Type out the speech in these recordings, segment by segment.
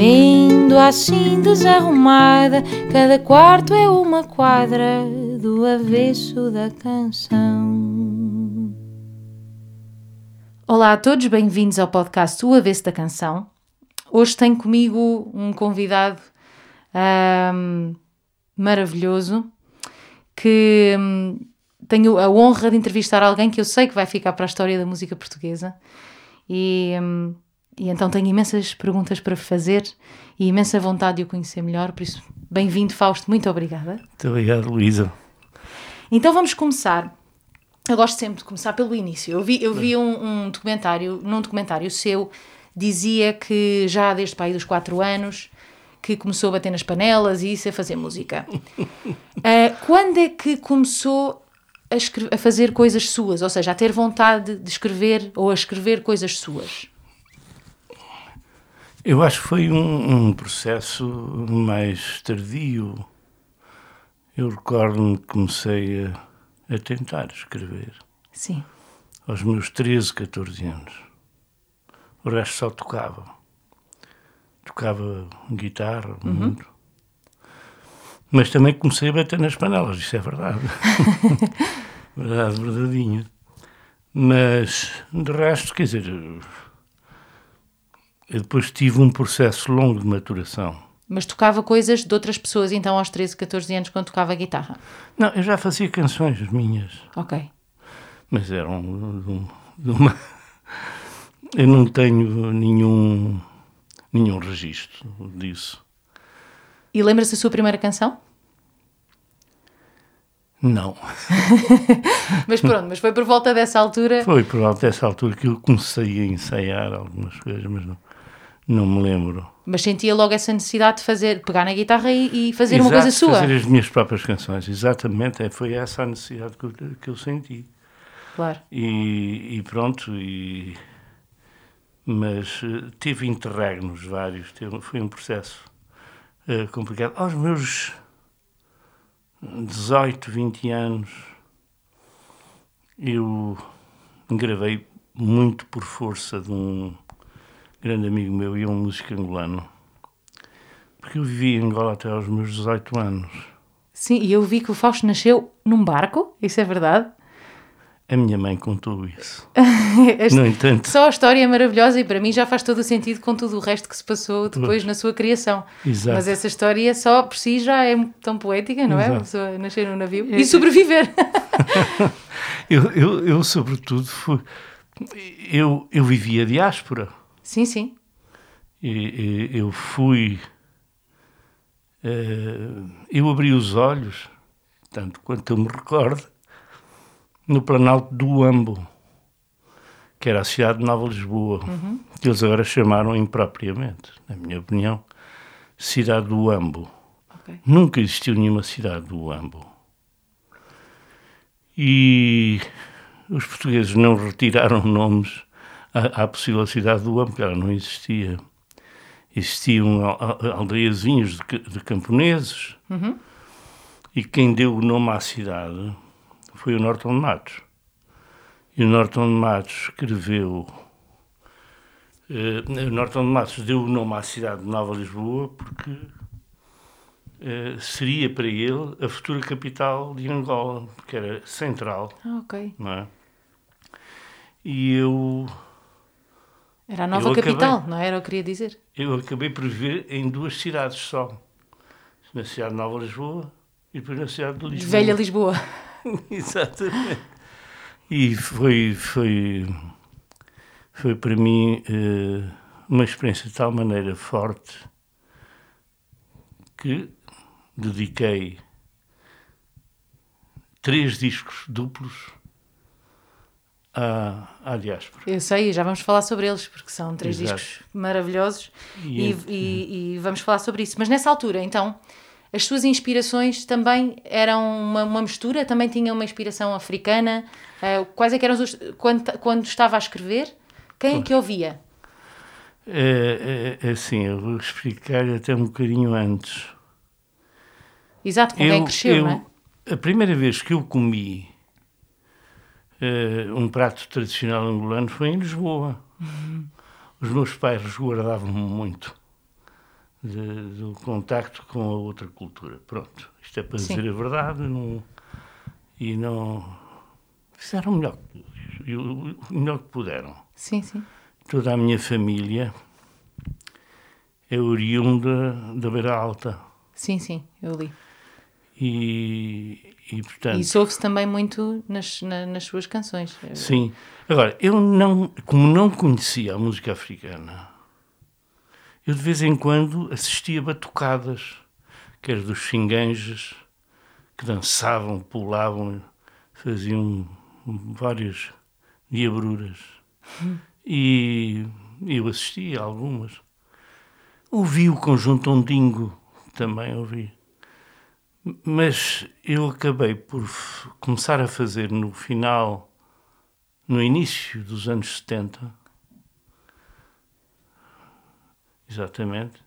Vendo assim desarrumada, cada quarto é uma quadra do avesso da canção. Olá a todos, bem-vindos ao podcast O Avesso da Canção. Hoje tenho comigo um convidado maravilhoso que um, tenho a honra de entrevistar alguém que eu sei que vai ficar para a história da música portuguesa e, um, e então tenho imensas perguntas para fazer e imensa vontade de o conhecer melhor, por isso bem-vindo Fausto, muito obrigada. Muito obrigado Luísa. Então vamos começar eu gosto sempre de começar pelo início. Eu vi, eu vi um, um documentário, num documentário seu, dizia que já desde pai dos 4 anos que começou a bater nas panelas e isso a fazer música. uh, quando é que começou a, a, fazer coisas suas? Ou seja, a ter vontade de escrever ou a escrever coisas suas? Eu acho que foi um, um processo mais tardio. Eu recordo-me que comecei a, a tentar escrever. Sim. Aos meus 13, 14 anos o resto só tocava. Tocava guitarra, uhum. muito. Mas também comecei a bater nas panelas, isso é verdade. verdade, verdadeinha. Mas, de resto, quer dizer, eu depois tive um processo longo de maturação. Mas tocava coisas de outras pessoas, então, aos 13, 14 anos, quando tocava guitarra? Não, eu já fazia canções minhas. Ok. Mas eram de, uma eu não tenho nenhum, nenhum registro disso. E lembra-se da sua primeira canção? Não. mas pronto, mas foi por volta dessa altura. Foi por volta dessa altura que eu comecei a ensaiar algumas coisas, mas não, não me lembro. Mas sentia logo essa necessidade de fazer, pegar na guitarra e, e fazer Exato, uma coisa sua. fazer as minhas próprias canções, exatamente. É, foi essa a necessidade que eu, que eu senti. Claro. E, e pronto, e mas uh, tive interregnos vários, teve, foi um processo uh, complicado. Aos meus 18, 20 anos, eu gravei muito por força de um grande amigo meu e um músico angolano, porque eu vivi em Angola até aos meus 18 anos. Sim, e eu vi que o Fausto nasceu num barco, isso é verdade? A minha mãe contou isso. no entanto. Só a história é maravilhosa e para mim já faz todo o sentido com tudo o resto que se passou depois na sua criação. Exato. Mas essa história só por si já é tão poética, não é? Exato. é? Pessoa nascer num navio é. e sobreviver. eu, eu, eu, sobretudo, fui, eu, eu vivi a diáspora. Sim, sim. E, eu fui. Uh, eu abri os olhos, tanto quanto eu me recordo no Planalto do Ambo, que era a cidade de Nova Lisboa, uhum. que eles agora chamaram impropriamente, na minha opinião, cidade do Ambo. Okay. Nunca existiu nenhuma cidade do Ambo. E os portugueses não retiraram nomes à, à possível cidade do Ambo, porque ela não existia. Existiam aldeiazinhos de, de camponeses, uhum. e quem deu o nome à cidade foi o Norton de Matos. E o Norton de Matos escreveu. Uh, o Norton de Matos deu o nome à cidade de Nova Lisboa porque uh, seria para ele a futura capital de Angola, porque era central. Ah, ok. Não é? E eu. Era a nova capital, acabei, não era? Eu queria dizer. Eu acabei por viver em duas cidades só. Na cidade de Nova Lisboa e depois na cidade de Lisboa. Velha Lisboa. Exatamente. E foi, foi, foi para mim uh, uma experiência de tal maneira forte que dediquei três discos duplos à, à diáspora. Eu sei, já vamos falar sobre eles, porque são três Exato. discos maravilhosos E e, ent- e- e vamos falar sobre isso. Mas nessa altura, então, as suas inspirações também eram uma, uma mistura? Também tinham uma inspiração africana? Eh, quais é que eram os... Quando, quando estava a escrever, quem é que ouvia? É, é, é assim, eu vou explicar até um bocadinho antes. Exato, com quem cresceu, eu- não é? A primeira vez que eu comi um prato tradicional angolano foi em Lisboa. Os meus pais resguardavam-me muito de- do contacto com a outra cultura. Pronto, isto é para Sim. dizer a verdade não, e não fizeram o melhor, o melhor que puderam. Sim, sim. Toda a minha família é oriunda da Beira Alta Sim, sim, eu li. E, e portanto... Isso ouve-se também muito nas, na- nas suas canções. Sim. Agora, eu não, como não conhecia a música africana, eu de vez em quando assistia batucadas, que era dos xinganges, que dançavam, pulavam, faziam várias diabruras. E eu assistia a algumas. Ouvi o conjunto Ondingo, também ouvi. Mas eu acabei por começar a fazer no final, no início dos anos 70, exatamente,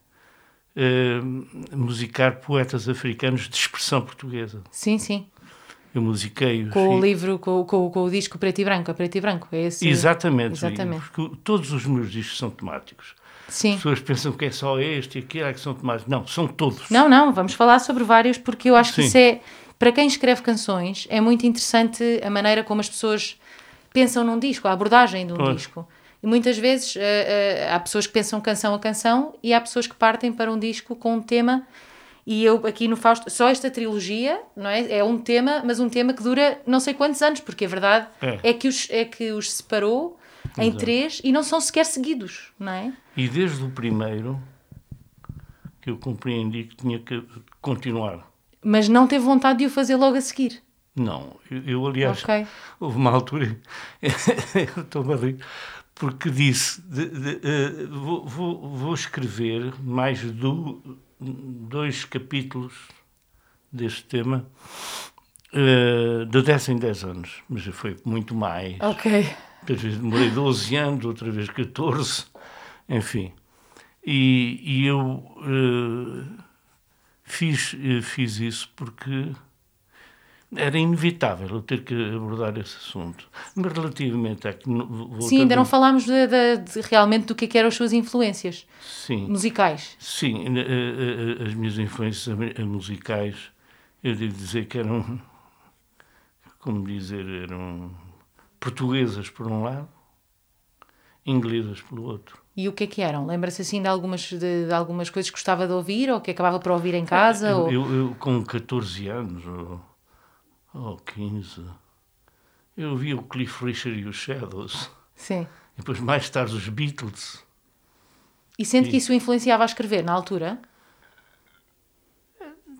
eh, musicar poetas africanos de expressão portuguesa. Sim, sim. Eu musiquei os Com o livro, com, com, com o disco preto e branco, a preto e branco. É esse... Exatamente, Exatamente. porque todos os meus discos são temáticos. Sim. As pessoas pensam que é só este e aquele é que são temáticos. Não, são todos. Não, não, vamos falar sobre vários, porque eu acho que Sim. isso é, para quem escreve canções, é muito interessante a maneira como as pessoas pensam num disco, a abordagem de um Pois. disco. E muitas vezes eh, eh, há pessoas que pensam canção a canção e há pessoas que partem para um disco com um tema. E eu aqui no Fausto, só esta trilogia, não é? É um tema, mas um tema que dura não sei quantos anos, porque a verdade É. é, que, os, é que os separou em Exato. três e não são sequer seguidos, não é? E desde o primeiro que eu compreendi que tinha que continuar. Mas não teve vontade de o fazer logo a seguir. Não, eu, eu, aliás, Ok. houve uma altura, eu estou a rir, porque disse, de- de- eh, vou, vou- vou escrever mais do, dois capítulos deste tema eh, de 10 em 10 anos, mas foi muito mais. Ok. Às vezes demorei 12 anos, outra vez 14, enfim. E, e eu eh, fiz, eh, fiz isso porque era inevitável eu ter que abordar esse assunto. Mas relativamente a que... Sim, ainda não falámos de, de- de realmente do que, é que eram as suas influências Sim, musicais. sim eh, as minhas influências musicais, eu devo dizer que eram, como dizer, eram portuguesas por um lado, inglesas pelo outro. E o que é que eram? Lembra-se assim de algumas, de, de algumas coisas que gostava de ouvir ou que acabava por ouvir em casa? Eu, ou... eu- eu, com 14 anos, ou, ou 15, eu vi o Cliff Richard e os Shadows. Sim. E depois, mais tarde, os Beatles. E sente que isso influenciava a escrever na altura?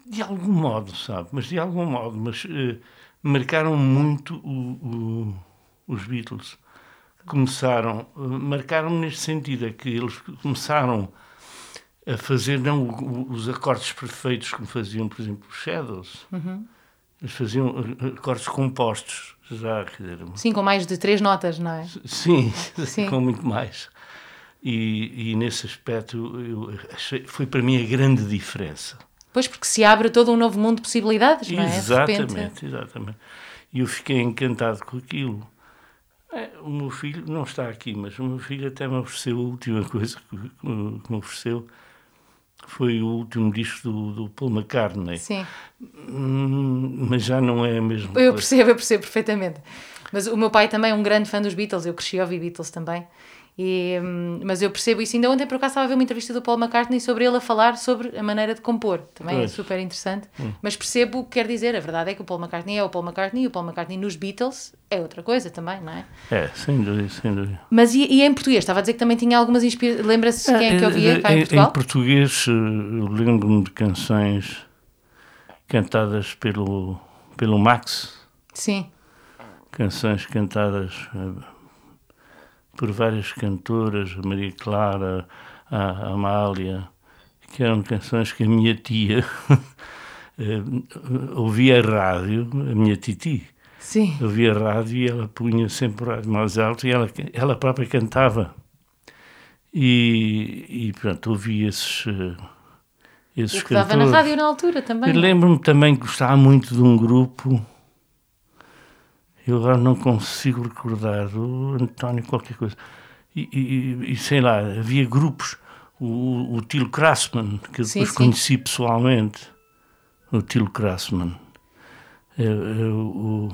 De algum modo, sabe? Mas de algum modo. Mas eh, marcaram muito o- o- os Beatles. Começaram, eh, marcaram-me neste sentido, é que eles começaram a fazer não os acordes perfeitos como faziam, por exemplo, os Shadows. Eles faziam eh, acordes compostos, já, quer dizer, Sim, com mais de três notas, não é? Sim, Sim. com muito mais. E, e nesse aspecto eu achei, foi para mim a grande diferença. Pois porque se abre todo um novo mundo de possibilidades, não é? Exatamente, exatamente. E eu fiquei encantado com aquilo. É, o meu filho não está aqui, mas o meu filho até me ofereceu a última coisa que, que me ofereceu foi o último disco do, do Paul McCartney. Sim, Hum, mas já não é a mesma eu coisa. percebo, eu percebo perfeitamente. Mas o meu pai também é um grande fã dos Beatles, eu cresci a ouvir Beatles também. E, hum, mas eu percebo isso. Ainda ontem, por acaso, estava a ver uma entrevista do Paul McCartney sobre ele a falar sobre a maneira de compor. Também é Pois. super interessante. Mas percebo o que quer dizer. A verdade é que o Paul McCartney é o Paul McCartney e o Paul McCartney nos Beatles é outra coisa também, não é? É, sem dúvida, sem dúvida. Mas e, e em português? Estava a dizer que também tinha algumas inspirações. Lembra-se quem é que ouvia cá em Portugal? Em português, eh, lembro-me de canções cantadas pelo, pelo Max, Sim. canções cantadas uh, por várias cantoras, a Maria Clara, a, Amália, que eram canções que a minha tia ouvia a rádio, a minha titi. Sim. Ouvia a rádio e ela punha sempre o rádio mais alto e ela, ela própria cantava. E, e pronto, ouvia esses, esses o que dava na rádio na altura também. lembro-me também que gostava muito de um grupo, eu agora não consigo recordar, o António qualquer coisa. E, e, e sei lá, havia grupos, o, o Tilo Krassman, que eu Sim, depois sim. conheci pessoalmente, o Tilo Krassman. É, é, o,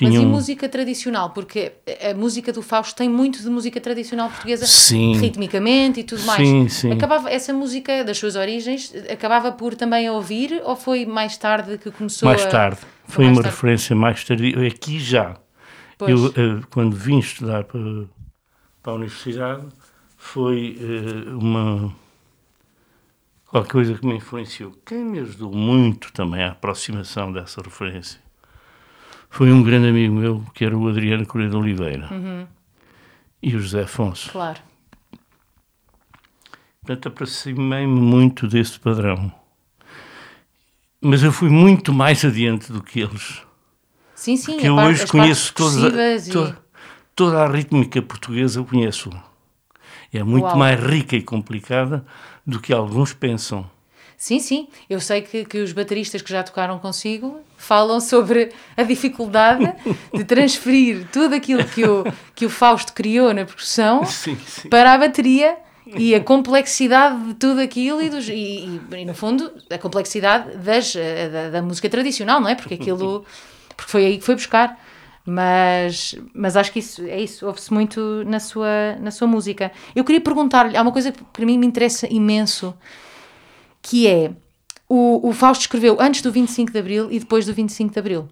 Mas e música tradicional? Porque a música do Fausto tem muito de música tradicional portuguesa, Sim. ritmicamente e tudo mais. Sim, sim. Acabava, essa música das suas origens, acabava por também ouvir ou foi mais tarde que começou Mais a... tarde, Foi uma tarde. referência mais tardia. Aqui já. Pois. Eu, eh, quando vim estudar para, para a universidade, foi eh, uma. qualquer coisa que me influenciou. Quem me ajudou muito também à aproximação dessa referência foi um grande amigo meu, que era o Adriano Correia de Oliveira. Uhum. E o José Afonso. Claro. Portanto, aproximei-me muito desse padrão. Mas eu fui muito mais adiante do que eles. Sim, sim. que a eu par- hoje conheço toda, e- toda, toda a rítmica portuguesa, eu conheço. É muito Uau. mais rica e complicada do que alguns pensam. Sim, sim. Eu sei que, que os bateristas que já tocaram consigo falam sobre a dificuldade de transferir tudo aquilo que o, que o Fausto criou na percussão Sim, sim. para a bateria e a complexidade de tudo aquilo e, dos, e, e- e, no fundo a complexidade das, eh, da, da música tradicional, não é? Porque aquilo porque foi aí que foi buscar. Mas, mas acho que isso é isso, ouve-se muito na sua, na sua música. Eu queria perguntar-lhe, há uma coisa que para mim me interessa imenso, que é o, o Fausto escreveu antes do 25 de Abril e depois do 25 de Abril.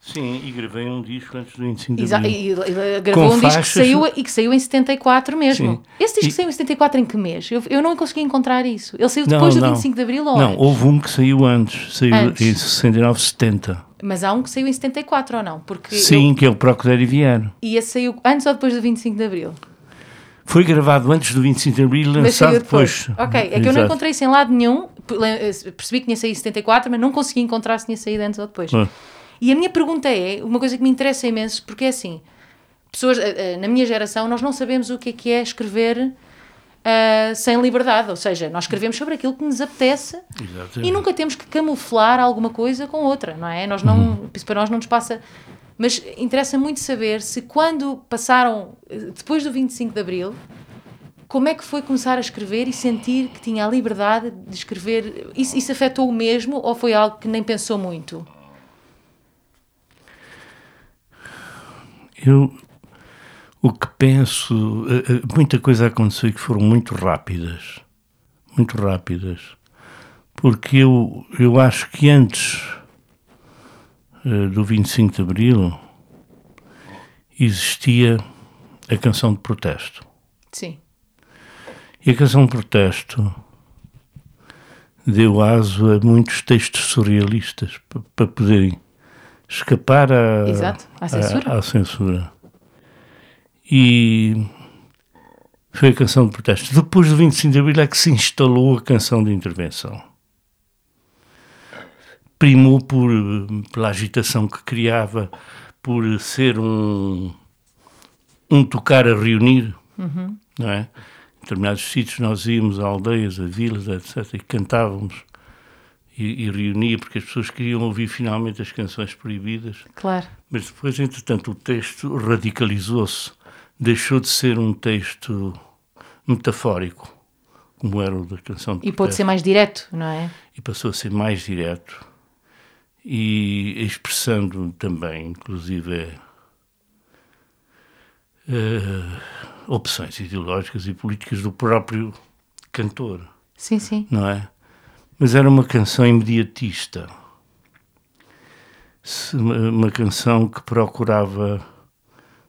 Sim, e gravei um disco antes do 25 de Exa abril. e, e gravou Com um disco que saiu, e que saiu em 74 mesmo. Sim. Esse disco E- saiu em 74 em que mês? Eu, eu não consegui encontrar isso. Ele saiu Não, depois do não. 25 de Abril ou Não, antes? houve um que saiu antes, saiu Antes. em 69, 70. Mas há um que saiu em 74 ou não? Porque Sim, eu- que é o Proceder e Vieram. e esse saiu antes ou depois do 25 de Abril? Foi gravado antes do 25 de abril e lançado depois. depois. Ok, é que eu não Exato. encontrei isso em lado nenhum. Eh, Percebi que tinha saído em 74, mas não consegui encontrar se tinha saído antes ou depois. Ah. E a minha pergunta é, uma coisa que me interessa imenso, porque é assim, pessoas, eh, eh, na minha geração, nós não sabemos o que é que é escrever ah, sem liberdade, ou seja, nós escrevemos sobre aquilo que nos apetece Exatamente. e nunca temos que camuflar alguma coisa com outra, não é? Nós não, Isso para nós não nos passa. Mas interessa muito saber se quando passaram, depois do 25 de Abril, como é que foi começar a escrever e sentir que tinha a liberdade de escrever? Isso, isso afetou o mesmo ou foi algo que nem pensou muito? Eu, o que penso, eh, eh, muita coisa aconteceu que foram muito rápidas, muito rápidas, porque eu, eu acho que antes eh, do 25 de Abril existia a canção de protesto. Sim. E a canção de protesto deu aso a muitos textos surrealistas pa- para poderem escapar à, Exato, à censura. à- à censura. E foi a canção de protesto. Depois do 25 de Abril é que se instalou a canção de intervenção. Primou por, pela agitação que criava, por ser um, um tocar a reunir, não é? Em determinados sítios nós íamos a aldeias, a vilas, etc., e cantávamos e, e reunia, porque as pessoas queriam ouvir finalmente as canções proibidas. Claro. Mas depois, entretanto, o texto radicalizou-se, deixou de ser um texto metafórico, como era o da canção de E pode protesto, ser mais direto, não é? e passou a ser mais direto e expressando também, inclusive, eh, opções ideológicas e políticas do próprio cantor Sim, sim. não é? Mas era uma canção imediatista. Uma canção que procurava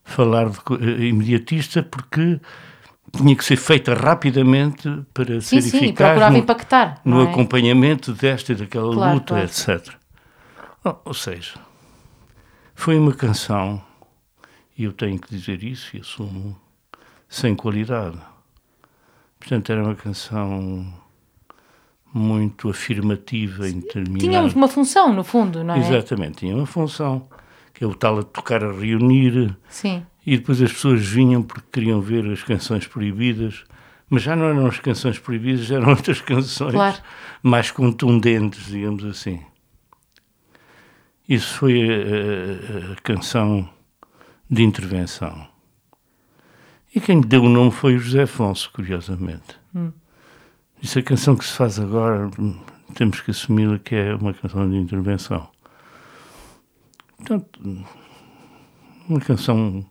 falar de eh, imediatista porque tinha que ser feita rapidamente para Sim, ser sim, eficaz procurava no, impactar. no é? acompanhamento desta e daquela Claro, luta, claro. etc. Ou seja, Foi uma canção, e eu tenho que dizer isso e assumo, sem qualidade. Portanto, era uma canção muito afirmativa em determinado... Tinha uma função, no fundo, não é? Exatamente, tinha uma função, que é o tal a tocar a reunir. Sim. E depois as pessoas vinham porque queriam ver as canções proibidas, mas já não eram as canções proibidas, eram outras canções Claro. mais contundentes, digamos assim. Isso foi a, a- a canção de intervenção. E quem lhe deu o nome foi o José Afonso, curiosamente. Isso é a canção que se faz agora, hum, temos que assumi-la que é uma canção de intervenção. Portanto, hum, uma canção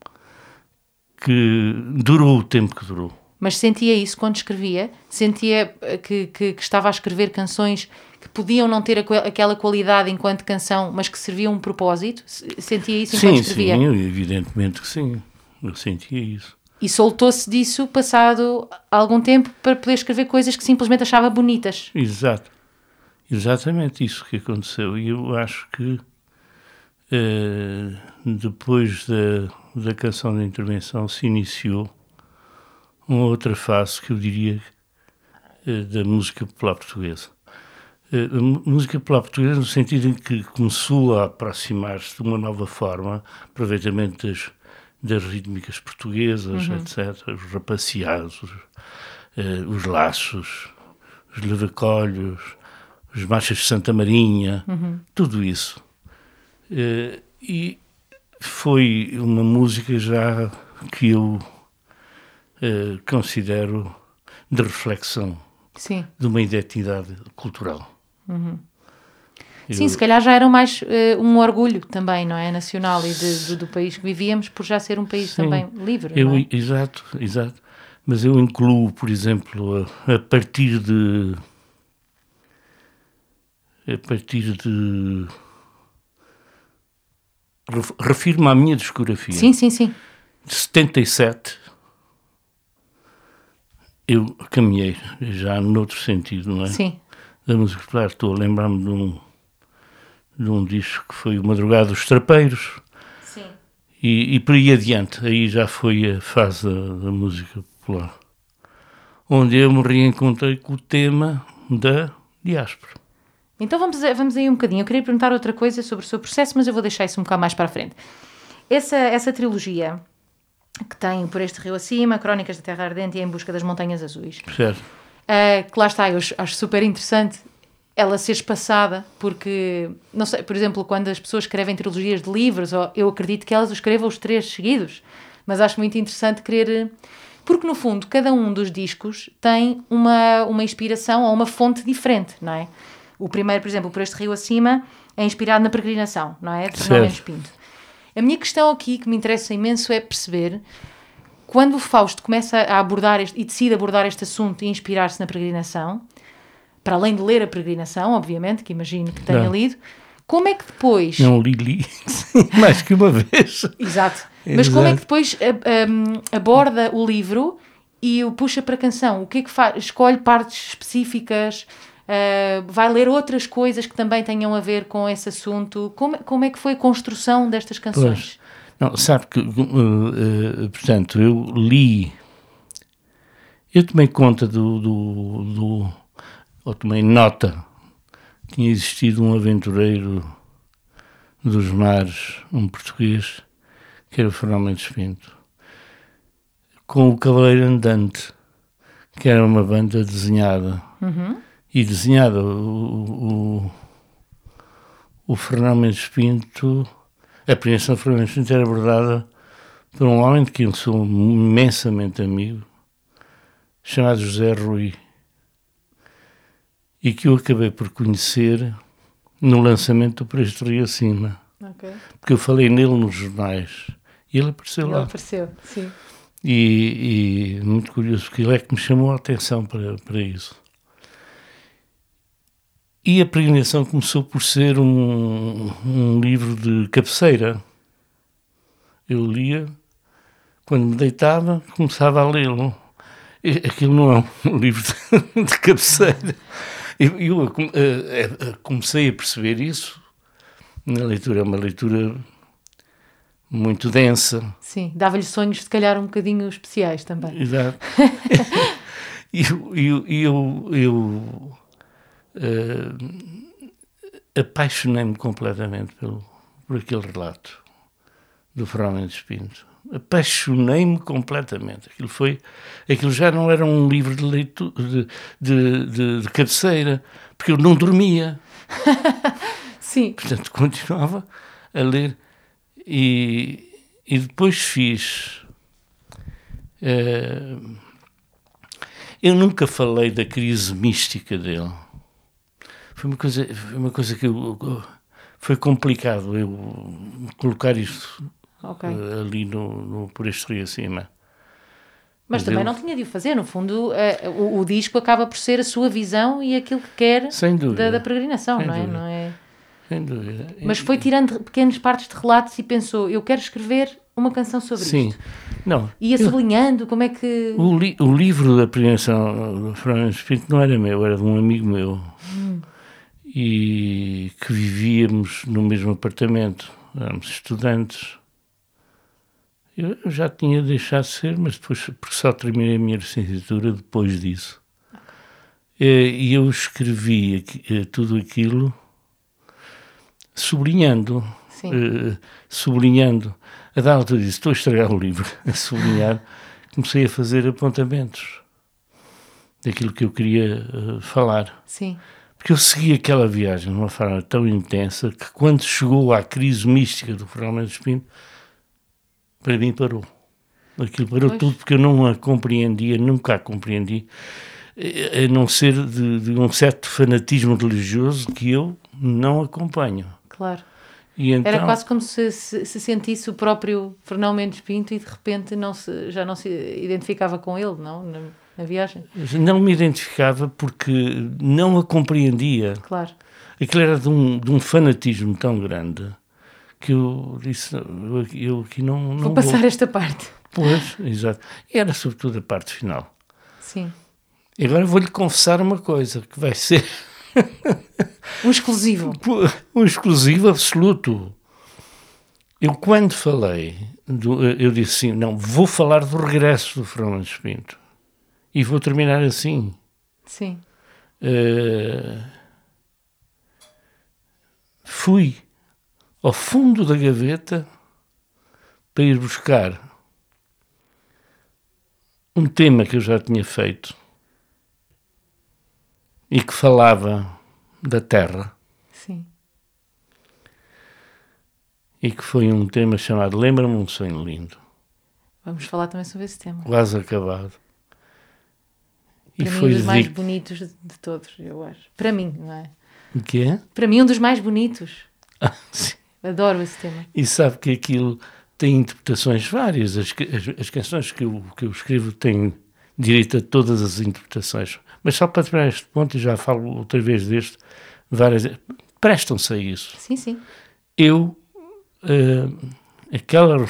que durou o tempo que durou. Mas sentia isso quando escrevia? Sentia eh, que, que, que estava a escrever canções que podiam não ter aquela qualidade enquanto canção, mas que serviam um propósito? Se- Sentia isso enquanto Sim, escrevia? sim, evidentemente que sim. Eu sentia isso. E soltou-se disso passado algum tempo para poder escrever coisas que simplesmente achava bonitas. Exato. Exatamente isso que aconteceu. E eu acho que eh, depois da, da canção de intervenção se iniciou uma outra fase que eu diria eh, da música popular portuguesa. Eh, a música popular portuguesa no sentido em que começou a aproximar-se de uma nova forma, aproveitamento das, das rítmicas portuguesas, etc., os rapaceados, os, eh, os laços, os lavacolhos, os marchas de Santa Marinha, tudo isso. Eh, e foi uma música já que eu eh, considero de reflexão Sim. de uma identidade cultural. Sim, Eu- se calhar já era mais eh, um orgulho também, não é? Nacional e de- do, do país que vivíamos, por já ser um país Sim. também livre. Eu, é? Exato, exato. Mas eu incluo, por exemplo, a, a partir de. A partir de. ref- Refiro-me à minha discografia. Sim, sim, sim. De 77, eu caminhei já noutro sentido, não é? Sim. Da música popular. Estou a lembrar-me de um, de um disco que foi o Madrugada dos Trapeiros. Sim. E, e por aí adiante, aí já foi a fase da, da música popular, onde eu me reencontrei com o tema da diáspora. Então vamos, vamos aí um bocadinho. Eu queria perguntar outra coisa sobre o seu processo, mas eu vou deixar isso um bocado mais para a frente. Essa, essa trilogia que tem Por Este Rio Acima, Crónicas da Terra Ardente e Em Busca das Montanhas Azuis, Certo? Uh, que lá está, eu acho super interessante ela ser espaçada, porque, não sei, por exemplo, quando as pessoas escrevem trilogias de livros, eu acredito que elas escrevam os três seguidos, mas acho muito interessante querer. Porque, no fundo, cada um dos discos tem uma, uma inspiração ou uma fonte diferente, não é? O primeiro, por exemplo, Por Este Rio Acima, é inspirado na peregrinação, não é? De Fernão Mendes Pinto. A minha questão aqui, que me interessa imenso, é perceber quando o Fausto começa a abordar este, e decide abordar este assunto e inspirar-se na peregrinação, para além de ler a peregrinação, obviamente, que imagino que tenha Não. lido, como é que depois. Não li, li mais que uma vez. Exato. Mas como é que Exato. depois um, aborda o livro e o puxa para a canção? O que é que faz? Escolhe partes específicas? uh, vai ler outras coisas que também tenham a ver com esse assunto? Como, como é que foi a construção destas canções? Não, sabe que, uh, uh, portanto, eu li, eu tomei conta do, do, do, ou tomei nota, tinha existido um aventureiro dos mares, um português, que era o Fernão Mendes Pinto, com o Cavaleiro Andante, que era uma banda desenhada. E desenhada, o, o, o Fernão Mendes Pinto, a presença do Fernão Mendes Pinto era abordada por um homem de quem eu sou imensamente amigo, chamado José Rui, e que eu acabei por conhecer no lançamento do Preço Rio Acima, Ok. porque eu falei nele nos jornais, e ele apareceu Ele lá. apareceu, sim. E, e muito curioso, porque ele é que me chamou a atenção para, para isso. E a peregrinação começou por ser um, um livro de cabeceira. Eu lia, quando me deitava, começava a lê-lo. Aquilo não é um livro de, de cabeceira. Eu, eu, eh, eh, comecei a perceber isso na leitura. É uma leitura muito densa. Sim, dava-lhe sonhos, se calhar, um bocadinho especiais também. Exato. E eu, eu, eu, eu uh, apaixonei-me completamente pelo, por aquele relato do Fernando Espinto. Apaixonei-me completamente. Aquilo, foi, aquilo já não era um livro de, leitura, de, de, de, de cabeceira, porque eu não dormia. Sim. Portanto, continuava a ler. E, e depois fiz. Uh, eu nunca falei da crise mística dele. Foi uma coisa, foi uma coisa que eu, foi complicado eu colocar isto okay. uh, ali no, no, por este rio acima. Mas, Mas também não tinha de o fazer, no fundo, uh, o, o, disco acaba por ser a sua visão e aquilo que quer da, da, peregrinação, Sem não é? Não é? Sem dúvida. Mas foi tirando pequenas partes de relatos e pensou: eu quero escrever uma canção sobre Sim. isto. Não. Ia sublinhando como é que. O, li, o livro da peregrinação do Fernando Espírito não era meu, era de um amigo meu. Hum. E que vivíamos no mesmo apartamento. Éramos estudantes. Eu já tinha deixado de ser, mas depois, porque só terminei a minha licenciatura depois disso. E eu escrevi eh, tudo aquilo sublinhando, uh, sublinhando. A da altura disse, estou a estragar o livro, a sublinhar. Comecei a fazer apontamentos daquilo que eu queria falar. Sim. Porque eu segui aquela viagem de uma forma tão intensa que quando chegou à crise mística do Fernando Espinho, para mim parou. Aquilo parou pois. tudo porque eu não a compreendia, nunca a compreendi, eh, a não ser de, de um certo fanatismo religioso que eu não acompanho. Claro. Então, Era quase como se, se, se, sentisse o próprio Fernão Mendes Pinto e de repente não se, já não se identificava com ele, não? Na, na, viagem. Não me identificava porque não a compreendia. Claro. Aquilo era de um, de um fanatismo tão grande que eu disse: eu, aqui não, não. Vou passar vou. esta parte. Pois, exato. E era sobretudo a parte final. Sim. E agora vou-lhe confessar uma coisa que vai ser. Um exclusivo. Um exclusivo absoluto. Eu, quando falei, do, eu disse assim: não, vou falar do regresso do Fernando Espinto. E vou terminar assim. Sim. Uh, fui ao fundo da gaveta para ir buscar um tema que eu já tinha feito e que falava da Terra. Sim. E que foi um tema chamado Lembra-me um sonho lindo. Vamos falar também sobre esse tema. Quase acabado. Para e mim, foi um dos mais bonitos de todos, eu acho. Para mim, não é? O quê? Para mim, um dos mais bonitos. Ah, sim. Adoro esse tema. E sabe que aquilo tem interpretações várias. As, as, as canções que eu, que eu escrevo têm direito a todas as interpretações. Mas só para terminar este ponto, e já falo outra vez deste, várias prestam-se a isso. Sim, sim. Eu, uh, aquela,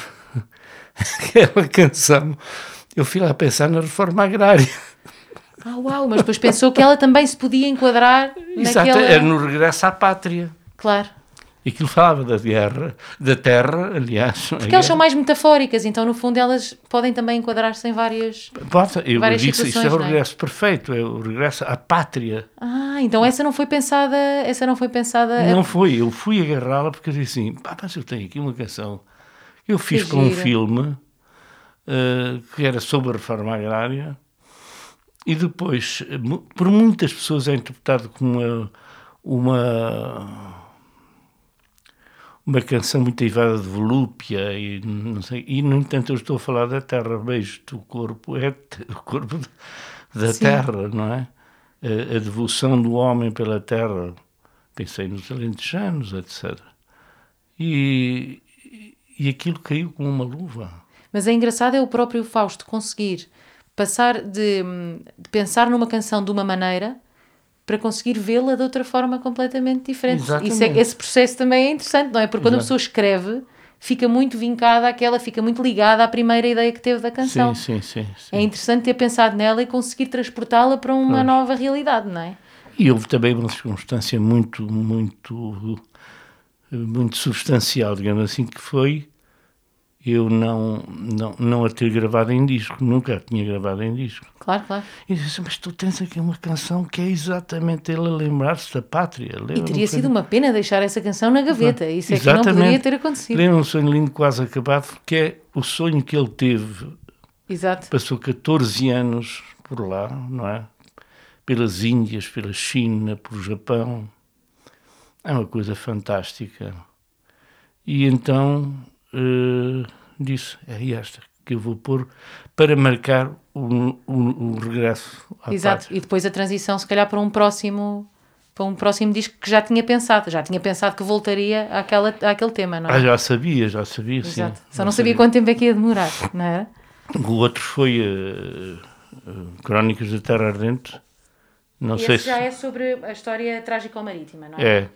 aquela canção, eu fui lá pensar na reforma agrária. Ah, uau, mas depois pensou que ela também se podia enquadrar Exato, naquela... era no regresso à pátria. Claro. Aquilo falava da guerra, da terra, aliás. Porque elas são mais metafóricas, então no fundo elas podem também enquadrar-se em várias. Pode, eu várias disse, isto é o é? regresso é? perfeito, é o regresso à pátria. Ah, então essa não foi pensada. Essa não foi pensada. Não foi, eu fui agarrá-la porque eu disse assim: pá, mas eu tenho aqui uma canção que eu fiz que para um filme uh, que era sobre a reforma agrária e depois, por muitas pessoas, é interpretado como uma. uma uma canção muito ativada de volúpia e não sei, e no entanto eu estou a falar da terra, beijo o corpo é o corpo da Sim. terra, não é? A, a, devoção do homem pela terra, pensei nos alentejanos, etc. E, e aquilo caiu como uma luva. Mas é engraçado é o próprio Fausto conseguir passar de, de pensar numa canção de uma maneira para conseguir vê-la de outra forma completamente diferente. Isso é, esse processo também é interessante, não é? Porque quando Exato. a pessoa escreve, fica muito vincada àquela, fica muito ligada à primeira ideia que teve da canção. Sim, sim, sim. sim. É interessante ter pensado nela e conseguir transportá-la para uma nova realidade, não é? E houve também uma circunstância muito, muito, muito substancial, digamos assim, que foi eu não, não, não a ter gravado em disco, nunca a tinha gravado em disco. Claro, claro. E disse, mas tu tens aqui uma canção que é exatamente ele a lembrar-se da pátria. E teria sido uma pena deixar essa canção na gaveta, isso é exatamente. que não poderia ter acontecido. Lembra um sonho lindo quase acabado, que é o sonho que ele teve. Exato. Passou 14 anos por lá, não é? Pelas Índias, pela China, pelo Japão. É uma coisa fantástica. E então uh, disse: é esta que eu vou pôr para marcar o, o, o regresso à Exato, pátria. e depois a transição, se calhar, para um próximo para um próximo disco que já tinha pensado, já tinha pensado que voltaria àquela, àquele tema, não é? Ah, já sabia, já sabia, Exato. sim. Só não sabia, sabia quanto tempo é que ia demorar, não era? O outro foi uh, uh, Crónicas da Terra Ardente. Não Esse sei já se... é sobre a história trágico-marítima, não é? É.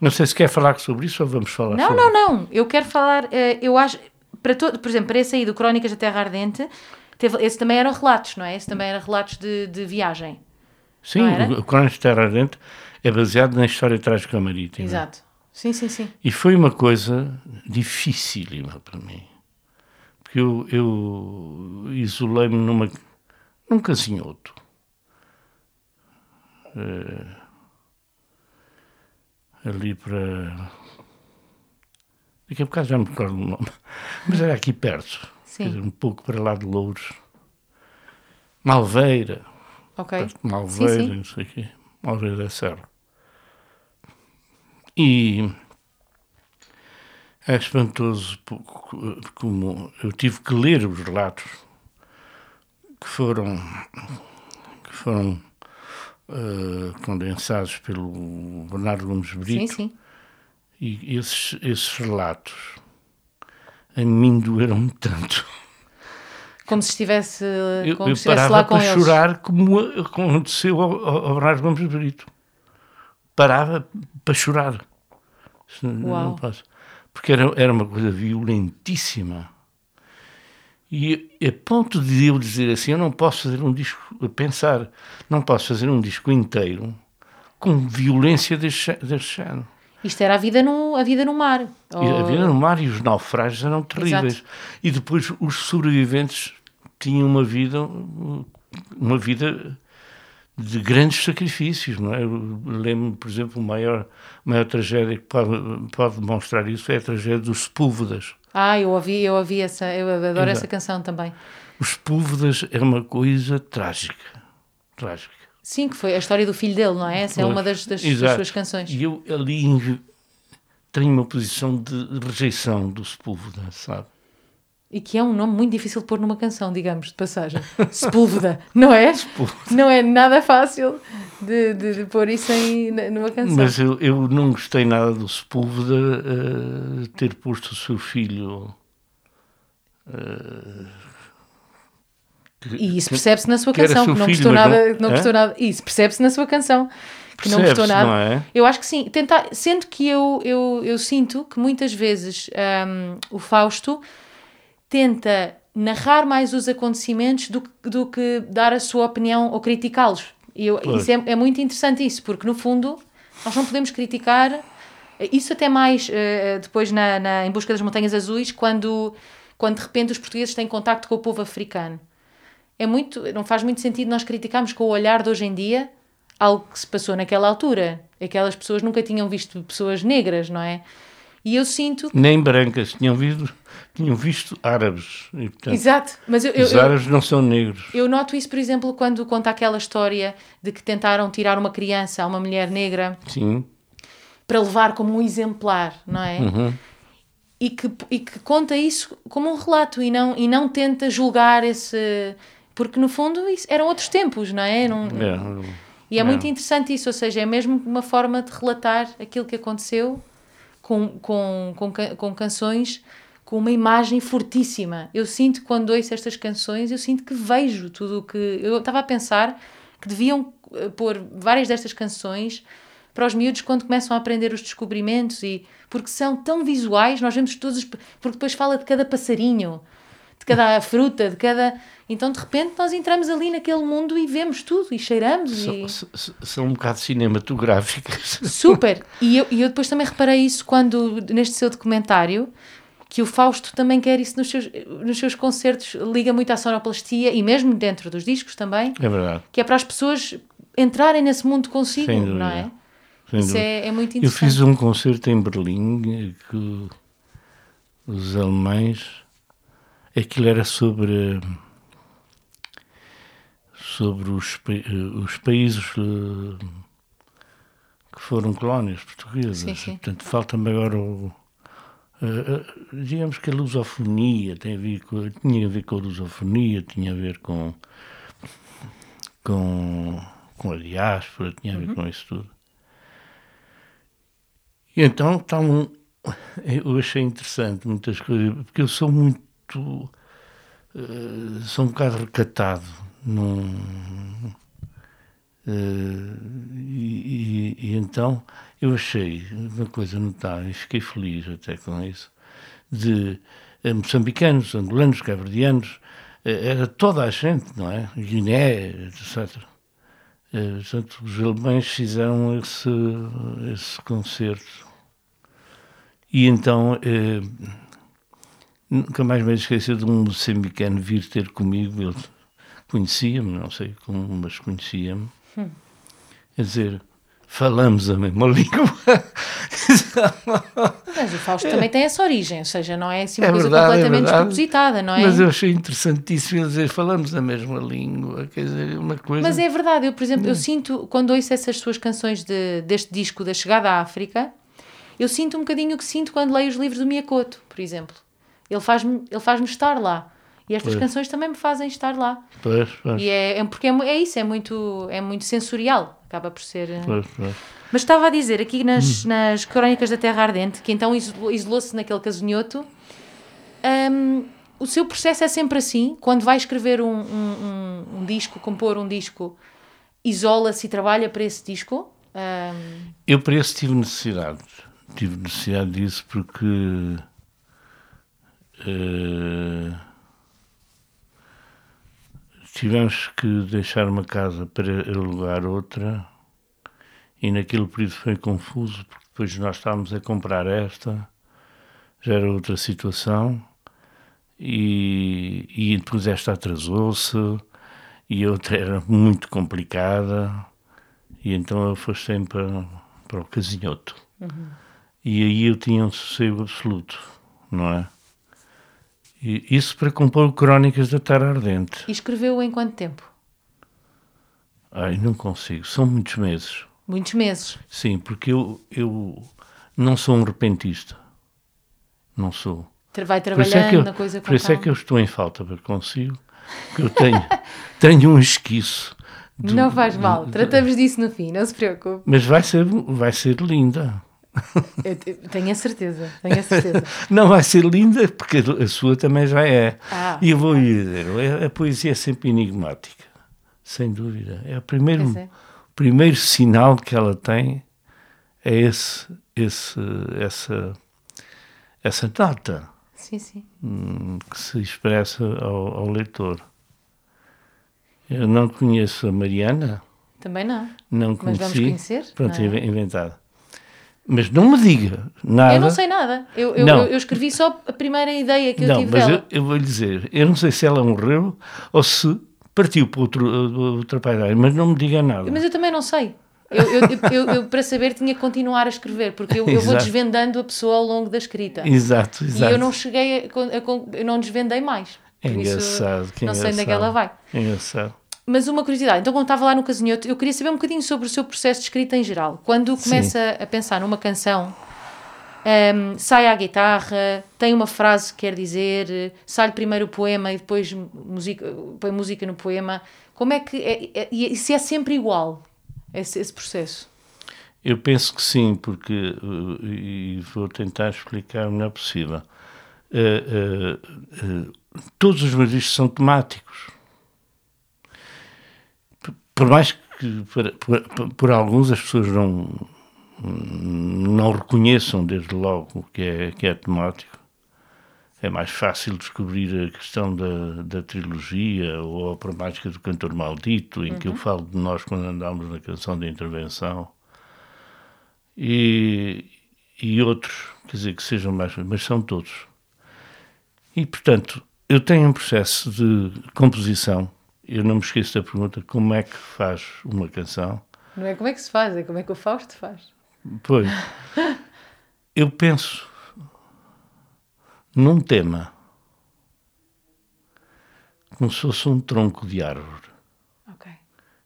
Não sei se quer falar sobre isso ou vamos falar Não, sobre... não, não. Eu quero falar, eh, eu acho, para todo, por exemplo, para esse aí do Crónicas da Terra Ardente, teve, esse também eram relatos, não é? Esse também era relatos de, de viagem. Sim, o Crónicas da Terra Ardente é baseado na história trágica marítima. Exato. Sim, sim, sim. E foi uma coisa dificílima para mim. Porque eu, eu isolei-me numa, num casinhoto. Uh, ali para. Daqui a bocado já me recordo o nome. Mas era aqui perto. Sim. Dizer, um pouco para lá de Louros. Malveira. Ok. Malveira, sim, sim. não sei o quê. Malveira da Serra. E é espantoso como eu tive que ler os relatos que foram que foram uh, condensados pelo Bernardo Gomes Brito. Sim, sim. E esses, esses relatos a mim doeram-me tanto. Como se estivesse, como eu, estivesse lá com para eles. chorar como aconteceu ao, ao Bernardo Gomes Brito. Parava para chorar. Não posso. Porque era, era uma coisa violentíssima. E a ponto de eu dizer assim, eu não posso fazer um disco, pensar, não posso fazer um disco inteiro com violência deste, deste género. Isto era a vida no, a vida no mar. Ou... A vida no mar e os naufrágios eram terríveis. Exato. E depois os sobreviventes tinham uma vida, uma vida de grandes sacrifícios, não é? Eu lembro, por exemplo, a maior, maior tragédia que pode, pode demonstrar isso é a tragédia dos Sepúlvedas. Ah, eu ouvi, eu ouvi essa, eu adoro Exato. essa canção também. Os Sepúlvedas é uma coisa trágica, trágica. Sim, que foi a história do filho dele, não é? Essa é uma das, das, das suas canções. E eu ali tenho uma posição de rejeição do Sepúlveda, sabe? E que é um nome muito difícil de pôr numa canção, digamos, de passagem. Sepúlveda, não é? Sepúlveda. Não é nada fácil de, de, de, pôr isso em, numa canção. Mas eu, eu não gostei nada do Sepúlveda uh, ter posto o seu filho. Uh, que, e isso percebe-se na sua que canção, que não gostou nada. Não, não gostou nada. Isso percebe-se na sua canção. Que não gostou nada. Não é? Eu acho que sim. Tentar, sendo que eu, eu, eu sinto que muitas vezes um, o Fausto tenta narrar mais os acontecimentos do, do que dar a sua opinião ou criticá-los. E eu, isso é, é, muito interessante isso, porque no fundo nós não podemos criticar isso até mais uh, depois na, na, em busca das montanhas azuis, quando, quando de repente os portugueses têm contacto com o povo africano. É muito, não faz muito sentido nós criticarmos com o olhar de hoje em dia algo que se passou naquela altura. Aquelas pessoas nunca tinham visto pessoas negras, não é? E eu sinto. Nem brancas, tinham visto, tinham visto árabes. E, portanto, Exato, mas eu, os eu, árabes não são negros. Eu noto isso, por exemplo, quando conta aquela história de que tentaram tirar uma criança a uma mulher negra Sim. para levar como um exemplar, não é? Uhum. E, que, e que conta isso como um relato e não, e não tenta julgar esse. Porque no fundo isso, eram outros tempos, não é? Não, é. E é, é muito interessante isso, ou seja, é mesmo uma forma de relatar aquilo que aconteceu com, com, com, com canções com uma imagem fortíssima. Eu sinto quando ouço estas canções, eu sinto que vejo tudo o que. Eu estava a pensar que deviam eh, pôr várias destas canções para os miúdos quando começam a aprender os descobrimentos e porque são tão visuais, nós vemos todos porque depois fala de cada passarinho, de cada fruta, de cada então, de repente, nós entramos ali naquele mundo e vemos tudo e cheiramos. São, e... são um bocado cinematográficas. Super! E eu, e eu depois também reparei isso quando, neste seu documentário, que o Fausto também quer isso nos seus, nos seus concertos, liga muito à sonoplastia e mesmo dentro dos discos também. É verdade. Que é para as pessoas entrarem nesse mundo consigo, não é? Sem isso é, é, muito interessante. Eu fiz um concerto em Berlim que os alemães, aquilo era sobre sobre os, os países eh, que foram colónias portuguesas. Sim, sim. Portanto, falta-me agora o, uh, digamos que a lusofonia tem a ver com, tinha a ver com a lusofonia, tinha a ver com com, com a diáspora, tinha a ver uhum. com isso tudo. E então está um, eu achei interessante muitas coisas, porque eu sou muito uh, sou um bocado recatado num, uh, e, e, então eu achei uma coisa notável e fiquei feliz até com isso de uh, moçambicanos, angolanos, cabredianos era toda a gente, não é? Guiné, etc. portanto, os alemães fizeram esse, esse concerto e então eh, nunca mais me esqueci de um moçambicano vir ter comigo. Ele conhecia-me, não sei como, mas conhecia-me. Hum. Quer dizer, falamos a mesma língua. Mas o Fausto também tem essa origem, ou seja, não é assim uma é coisa verdade, é completamente é despropositada, não é? Mas eu achei interessantíssimo ele dizer falamos a mesma língua, quer dizer, uma coisa... Mas é verdade, eu, por exemplo, eu hum. sinto, quando ouço essas suas canções de, deste disco da Chegada à África, eu sinto um bocadinho o que sinto quando leio os livros do Miyakoto, por exemplo. Ele faz-me faz estar lá. E estas pois. canções também me fazem estar lá. Pois, pois. E é, é porque é, é, isso, é muito, é muito sensorial. Acaba por ser. Eh, pois, pois. Mas estava a dizer aqui nas, hum. nas Crónicas da Terra Ardente, que então isolou-se naquele casinhoto. Um, o seu processo é sempre assim. Quando vai escrever um, um, um disco, compor um disco, isola-se e trabalha para esse disco? Eu para esse tive necessidade tive necessidade disso porque uh, tivemos que deixar uma casa para alugar outra e naquele período foi confuso porque depois nós estávamos a comprar esta já era outra situação e, e depois esta atrasou-se e outra era muito complicada e então eu fui sempre para, para o casinhoto. Uhum. E aí eu tinha um sossego absoluto, não é? E isso para compor Crónicas da Terra Ardente. E escreveu em quanto tempo? Ai, não consigo. São muitos meses. Muitos meses? Sim, porque eu, eu não sou um repentista. Não sou. Vai é trabalhando é eu, na coisa com Por isso calma. é que eu estou em falta, porque consigo. Que eu tenho, tenho um esquiço. Do, não faz mal, tratamos disso no fim, não se preocupe. Mas vai ser, vai ser linda. Tenho a certeza, tenho a certeza. Não vai ser linda, porque a sua também já é. Ah, e eu vou lhe dizer, a poesia é sempre enigmática, sem dúvida. É o primeiro, é. primeiro sinal que ela tem é esse, esse, essa, essa nota sim, sim. Hum, que se expressa ao, ao leitor. Eu não conheço a Mariana. Também não. Não conheci. Mas vamos conhecer? Pronto, é? inventado. Mas não me diga nada. Eu não sei nada. Eu, eu, eu, eu escrevi só a primeira ideia que eu não, tive mas dela. Eu, eu vou lhe dizer, eu não sei se ela morreu ou se partiu para outro, outra paisagem, mas não me diga nada. Mas eu também não sei. Eu, eu, eu, para saber tinha que continuar a escrever, porque eu, eu vou desvendando a pessoa ao longo da escrita. Exato, exato. E eu não cheguei, a, a, eu não desvendei mais. É engraçado. Isso, não sei onde é que ela vai. É engraçado. Mas uma curiosidade, então quando estava lá no Casinhoto, eu queria saber um bocadinho sobre o seu processo de escrita em geral. Quando começa Sim. a pensar numa canção, um, sai à guitarra, tem uma frase que quer dizer, sai primeiro o poema e depois música, põe música no poema. Como é que. É, é, e se é sempre igual esse, esse processo? Eu penso que sim, porque. Uh, e vou tentar explicar o melhor possível. Uh, uh, todos os meus discos são temáticos por mais que por, por, por, alguns as pessoas não, não reconheçam desde logo o que é, que é temático, é mais fácil descobrir a questão da, da trilogia ou a problemática do cantor maldito, em uhum. que eu uhum. falo de nós quando andamos na canção da intervenção, e, e outros, quer dizer, que sejam mais, mas são todos. E, portanto, eu tenho um processo de composição. Eu não me esqueço da pergunta como é que faz uma canção. Não é como é que se faz, é como é que o Fausto faz. Pois. Eu penso num tema como se fosse um tronco de árvore. Ok.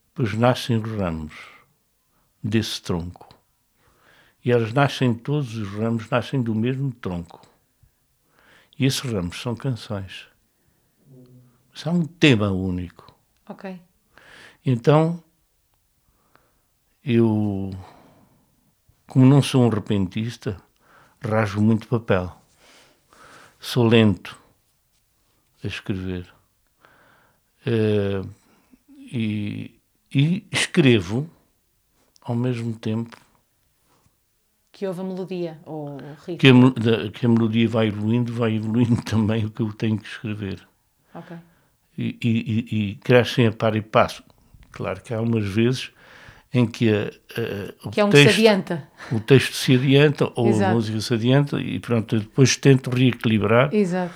Depois nascem os ramos desse tronco. E elas nascem, todos os ramos nascem do mesmo tronco. E esses ramos são canções. São um tema único. Ok. Então, eu, como não sou um repentista, rasgo muito papel. Sou lento a escrever. Eh, e, e escrevo ao mesmo tempo Que houve a melodia ou o ritmo. que a, que a melodia vai evoluindo, vai evoluindo também o que eu tenho que escrever. Ok. E, e, e, crescem a par e passo. Claro que há umas vezes em que a, a- o, Que é um texto, adianta. o texto se adianta ou Exato. a música se adianta e pronto, depois tento reequilibrar Exato.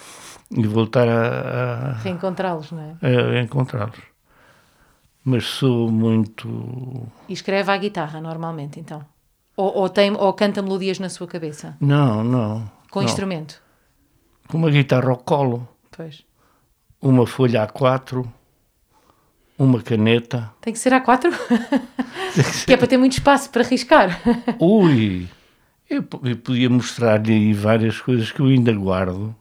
e voltar a, Reencontrá-los, não é? a- a encontrá-los. Mas sou muito. E escreve à guitarra, normalmente, então. Ou, ou, tem, ou canta melodias na sua cabeça. Não, não. Com não. instrumento. Com uma guitarra ao colo, Pois. Uma folha A4, uma caneta. Tem que ser a quatro? que é para ter muito espaço para riscar. Ui! Eu, eu podia mostrar-lhe aí várias coisas que eu ainda guardo.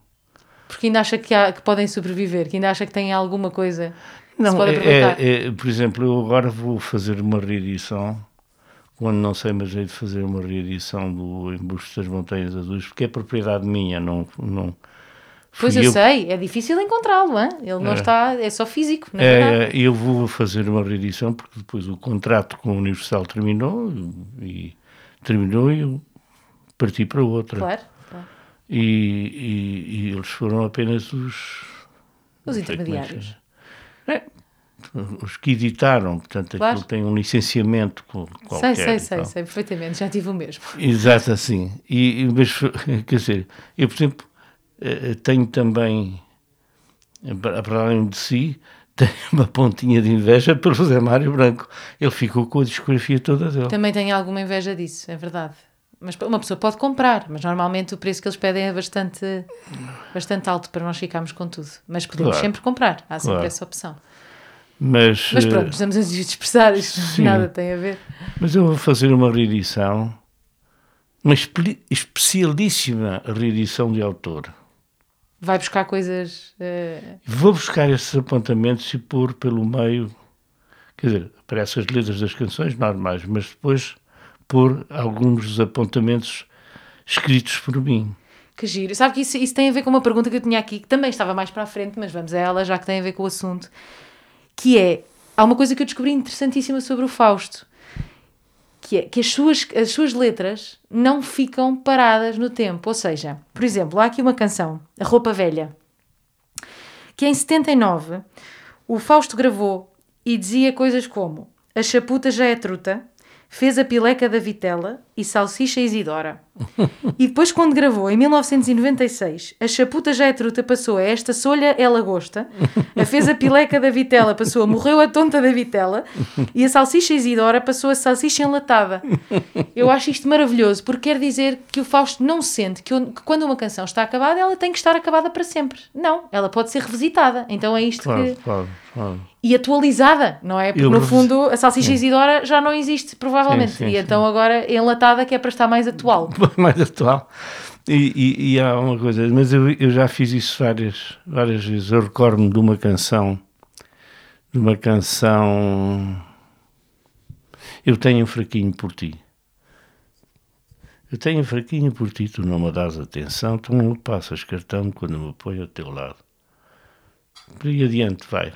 Porque ainda acha que, há- que podem sobreviver, que ainda acha que têm alguma coisa que se Não, pode é, é- é- por exemplo, eu agora vou fazer uma reedição, quando não sei, mas hei de fazer uma reedição do Embuste das Montanhas Azuis, porque é propriedade minha, não. não Pois fui eu, sei, é difícil encontrá-lo, hein? ele não está, é só físico, não é? É, eu vou fazer uma reedição porque depois o contrato com a Universal terminou e terminou e eu parti para outra. Claro, claro. E, e- e eles foram apenas os, Os é intermediários. É, os que editaram, portanto Claro. aquilo tem um licenciamento co- qualquer. sei, sei, sei, sei perfeitamente, já tive o mesmo. Exato, assim. E, mas, quer dizer, eu, por exemplo, tenho também, eh, para além de si, tenho uma pontinha de inveja pelo José Mário Branco. Ele ficou com a discografia toda dele. Também tenho alguma inveja disso, é verdade. Mas uma pessoa pode comprar, mas normalmente o preço que eles pedem é bastante, bastante alto para nós ficarmos com tudo. Mas podemos Claro. sempre comprar, há sempre Claro. essa opção. Mas, Mas eh, pronto, estamos a dispersar, isto sim. nada tem a ver. mas eu vou fazer uma reedição, uma espe- especialíssima reedição de autor. Vai buscar coisas. eh, Vou buscar esses apontamentos e pôr pelo meio, quer dizer, aparecem as letras das canções normais, mas depois pôr alguns dos apontamentos escritos por mim. Que giro. Sabe que isso, isso tem a ver com uma pergunta que eu tinha aqui, que também estava mais para a frente, mas vamos a ela, já que tem a ver com o assunto. Que é, há uma coisa que eu descobri interessantíssima sobre o Fausto, que é que as suas, as suas letras não ficam paradas no tempo. Ou seja, por exemplo, há aqui uma canção, A Roupa Velha, que em 79 o Fausto gravou e dizia coisas como A chaputa já é truta, fez a pileca da vitela e salsicha Isidora. E depois, quando gravou, em 1996, a chaputa já é truta passou a esta solha é lagosta, a fez a pileca da vitela passou a morreu a tonta da vitela e a salsicha Isidora passou a salsicha enlatada. Eu acho isto maravilhoso, porque quer dizer que o Fausto não sente que, que quando uma canção está acabada, ela tem que estar acabada para sempre. Não, ela pode ser revisitada. Então é isto Claro, que claro, claro. E atualizada, não é? Porque no fundo a salsicha Isidora já não existe, provavelmente. Sim, sim, e então agora é enlatada que é para estar mais atual. mais atual. E, e- e há uma coisa, mas eu, eu já fiz isso várias, várias vezes. Eu recordo-me de uma canção, de uma canção. Eu tenho um fraquinho por ti. Eu tenho um fraquinho por ti, tu não me dás atenção, tu não me passas cartão quando me ponho ao teu lado. Por aí adiante, vai.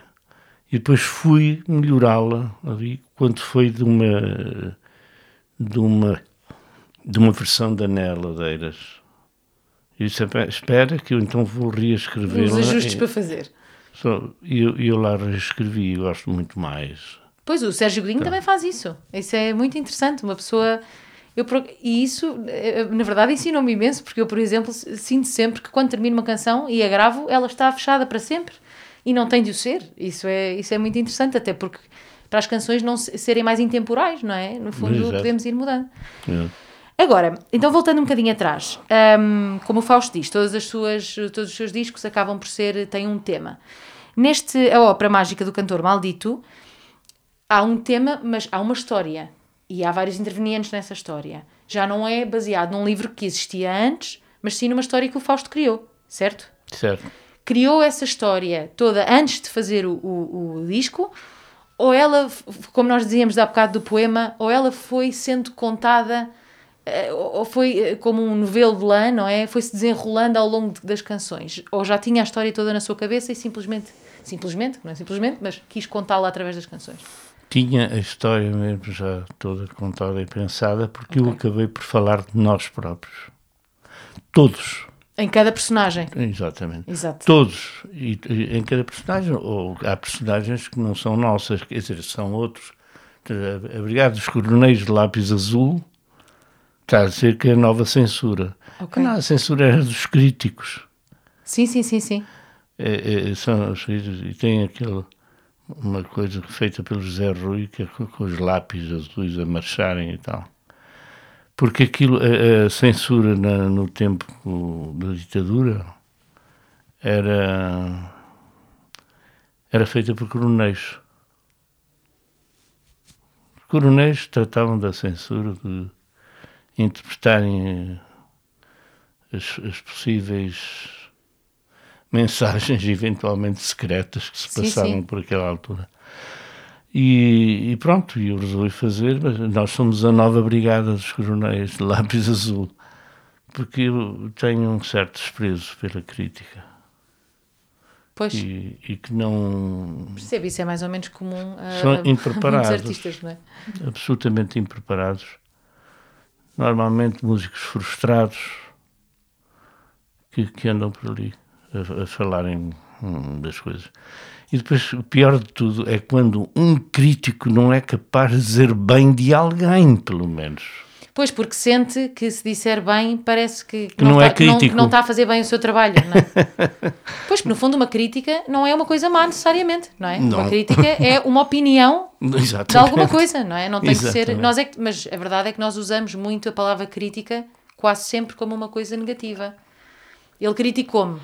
E depois fui melhorá-la ali, quando foi de uma. de uma de uma versão da Nela Ladeiras. E disse, "Epá, espera que eu então vou reescrevê-la. Os ajustes E para fazer. só- E eu, eu lá reescrevi e gosto muito mais. Pois o Sérgio Godinho também faz isso. Isso é muito interessante. Uma pessoa Eu, e isso, eh, na verdade, ensinou-me imenso, porque eu, por exemplo, sinto sempre que quando termino uma canção e a gravo, ela está fechada para sempre e não tem de o ser. Isso é, isso é muito interessante, até porque para as canções não serem mais intemporais, não é? No fundo, Exato. podemos ir mudando. É. Agora, então voltando um bocadinho atrás, um, como o Fausto diz, todas as suas, todos os seus discos acabam por ser, têm um tema. Neste, a ópera mágica do cantor maldito, há um tema, mas há uma história. E há vários intervenientes nessa história. Já não é baseado num livro que existia antes, mas sim numa história que o Fausto criou, certo? Certo. Criou essa história toda antes de fazer o, o, o disco, ou ela, como nós dizíamos há bocado do poema, ou ela foi sendo contada, eh, ou foi eh, como um novelo de lã, não é? Foi-se desenrolando ao longo das canções. Ou já tinha a história toda na sua cabeça e simplesmente, simplesmente, não é simplesmente, mas quis contá-la através das canções. Tinha a história mesmo já toda contada e pensada, porque okay. eu acabei por falar de nós próprios. Todos. Em cada personagem. Exatamente. Exato. Todos. E, em cada personagem, ou há personagens que não são nossas, quer dizer, são outros. A Brigada dos Coronéis de Lápis Azul está a dizer que é a nova censura. Okay. Não, a censura era dos críticos. Sim, sim, sim, sim. É, é, são, e tem aquele uma coisa feita pelo José Rui, que é com, com os lápis azuis a marcharem e tal. Porque aquilo, a, a censura na, no tempo da ditadura era, era feita por coronéis. Os coronéis tratavam da censura de interpretarem as, as possíveis mensagens eventualmente secretas que se sim, passaram sim. por aquela altura. E, e, pronto, eu resolvi fazer, mas nós somos a nova brigada dos coronéis de lápis azul, porque eu tenho um certo desprezo pela crítica. Pois. E, e que não. Percebe, isso é mais ou menos comum a, São impreparados, artistas, não é? Absolutamente impreparados. Normalmente músicos frustrados que, que andam por ali a, a falarem hum, das coisas. E depois, o pior de tudo é quando um crítico não é capaz de dizer bem de alguém, pelo menos. Pois, porque sente que se disser bem, parece que, que não, não, está, é crítico. Que não, que não, está a fazer bem o seu trabalho, não é? pois, porque no fundo uma crítica não é uma coisa má necessariamente, não é? Não. Uma crítica é uma opinião Exatamente. de alguma coisa, não é? Não tem Exatamente. que ser... Nós é que, mas a verdade é que nós usamos muito a palavra crítica quase sempre como uma coisa negativa. Ele criticou-me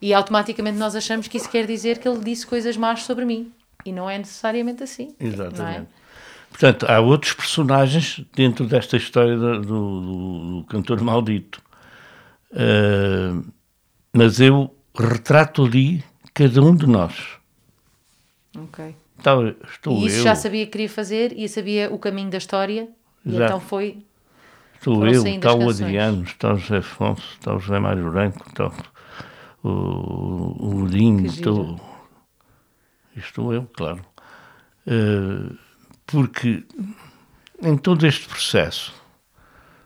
e automaticamente nós achamos que isso quer dizer que ele disse coisas más sobre mim. E não é necessariamente assim. Exatamente. É? Portanto, há outros personagens dentro desta história do, do, do cantor maldito. Uh, mas eu retrato ali cada um de nós. Ok. Então, estou e isso eu. já sabia que queria fazer e sabia o caminho da história. Exato. E então foi. Estou eu, está o Adriano, está o José Afonso, está o José Mário Branco, está o, o Linho, estou, estou eu, claro. Uh, porque em todo este processo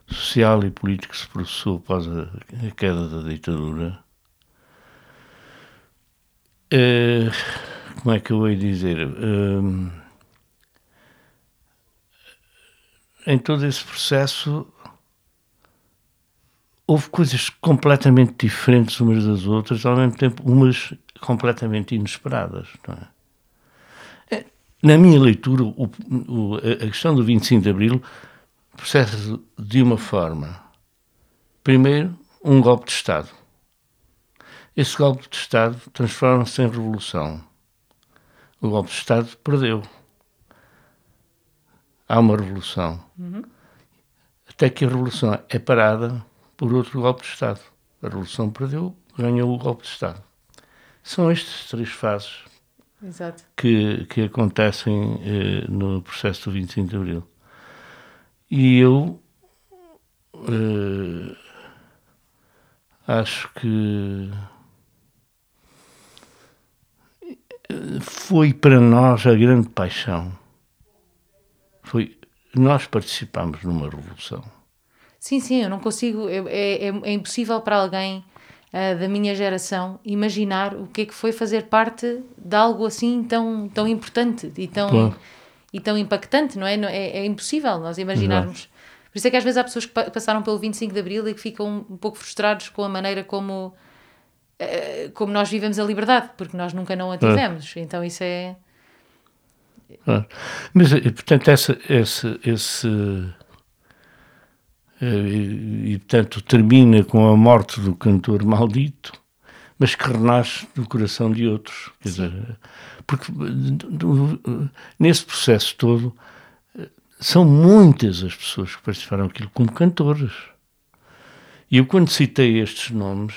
social e político que se processou após a, a queda da ditadura, uh, como é que eu ia dizer? Uh, em todo esse processo houve coisas completamente diferentes umas das outras, ao mesmo tempo umas completamente inesperadas. É? é? Na minha leitura, o, o, a questão do 25 de Abril processa de uma forma. Primeiro, um golpe de Estado. Esse golpe de Estado transforma-se em revolução. O golpe de Estado perdeu. Há uma revolução. Uhum. Até que a revolução é parada por outro golpe de Estado. A Revolução perdeu, ganhou o golpe de Estado. São estas três fases Exato. Que, que acontecem eh, no processo do 25 de Abril. E eu eh, acho que foi para nós a grande paixão. Foi, nós participámos numa revolução Sim, sim, eu não consigo. É, é, é impossível para alguém uh, da minha geração imaginar o que é que foi fazer parte de algo assim tão, tão importante e tão, claro. e tão impactante, não é? É, é impossível nós imaginarmos. Por isso é que às vezes há pessoas que pa- passaram pelo 25 de Abril e que ficam um pouco frustrados com a maneira como, eh, como nós vivemos a liberdade, porque nós nunca não a tivemos. Então isso é. Mas, eh, portanto, essa, esse, esse e, e, portanto, termina com a morte do cantor maldito, mas que renasce no coração de outros. Quer dizer, porque do- do- nesse processo todo eh, são muitas as pessoas que participaram aquilo como cantores. E eu, quando citei estes nomes,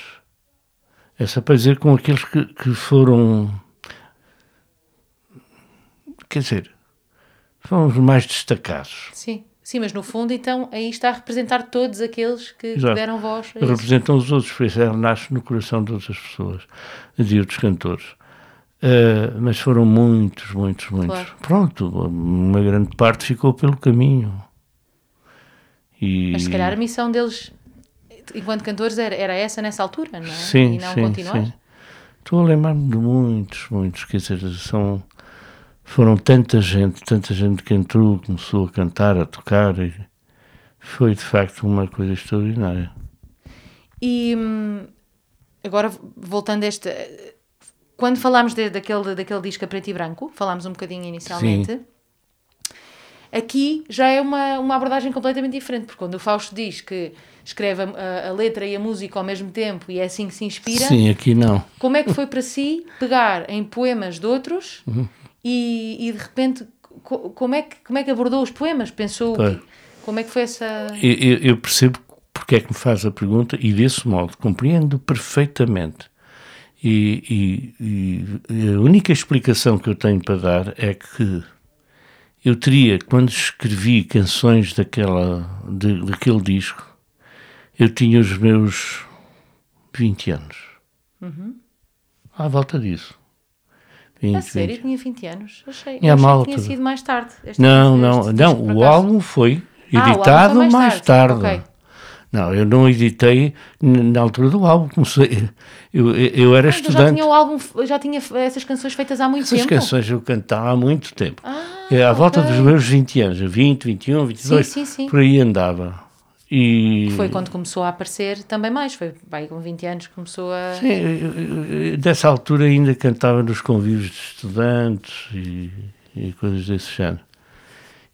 é só para dizer com aqueles que, que foram quer dizer, foram os mais destacados. Sim. Sim, mas no fundo, então, aí está a representar todos aqueles que, que deram voz. Representam os outros, por isso ela nasce no coração de outras pessoas, de outros cantores. Uh, mas foram muitos, muitos, muitos. Claro. Pronto, uma grande parte ficou pelo caminho. E... Mas se calhar a missão deles, enquanto cantores, era, era essa nessa altura, não é? Sim, e não sim, continuar. sim. Estou a lembrar-me de muitos, muitos, quer dizer, são, foram tanta gente, tanta gente que entrou, começou a cantar, a tocar, e foi de facto uma coisa extraordinária. E hum, agora, voltando a este. Quando falámos de- daquele, daquele disco a preto e branco, falámos um bocadinho inicialmente. Aqui já é uma, uma abordagem completamente diferente, porque quando o Fausto diz que escreve a, a- a letra e a música ao mesmo tempo e é assim que se inspira, Sim, aqui não. como é que foi para si pegar em poemas de outros Uhum. E, e de repente co- como é, que, como é que abordou os poemas? Pensou que- como é que foi essa. Eu, eu- percebo porque é que me faz a pergunta e desse modo compreendo perfeitamente. E, e- e a única explicação que eu tenho para dar é que eu teria, quando escrevi canções daquela, de- daquele disco, eu tinha os meus 20 anos. À volta disso. 20, A sério, 20. tinha 20 anos. Achei, eu achei que tinha sido mais tarde. Este- Não, este não, disco, não. por O álbum foi Ah, o álbum editado foi mais, tarde. Ok. Não, eu não editei na altura do álbum. Comecei, eu, eu, era Ah, então já estudante. tinha o álbum, já tinha essas canções feitas há muito Essas tempo. canções eu cantava há muito tempo. Ah, É, à volta ok. dos meus 20 anos, 20, 21, 22, sim, sim. por aí andava. E Foi quando começou a aparecer também mais. Foi vai, com 20 anos que começou a. Sim, dessa altura ainda cantava nos convívios de estudantes e, e coisas desse género.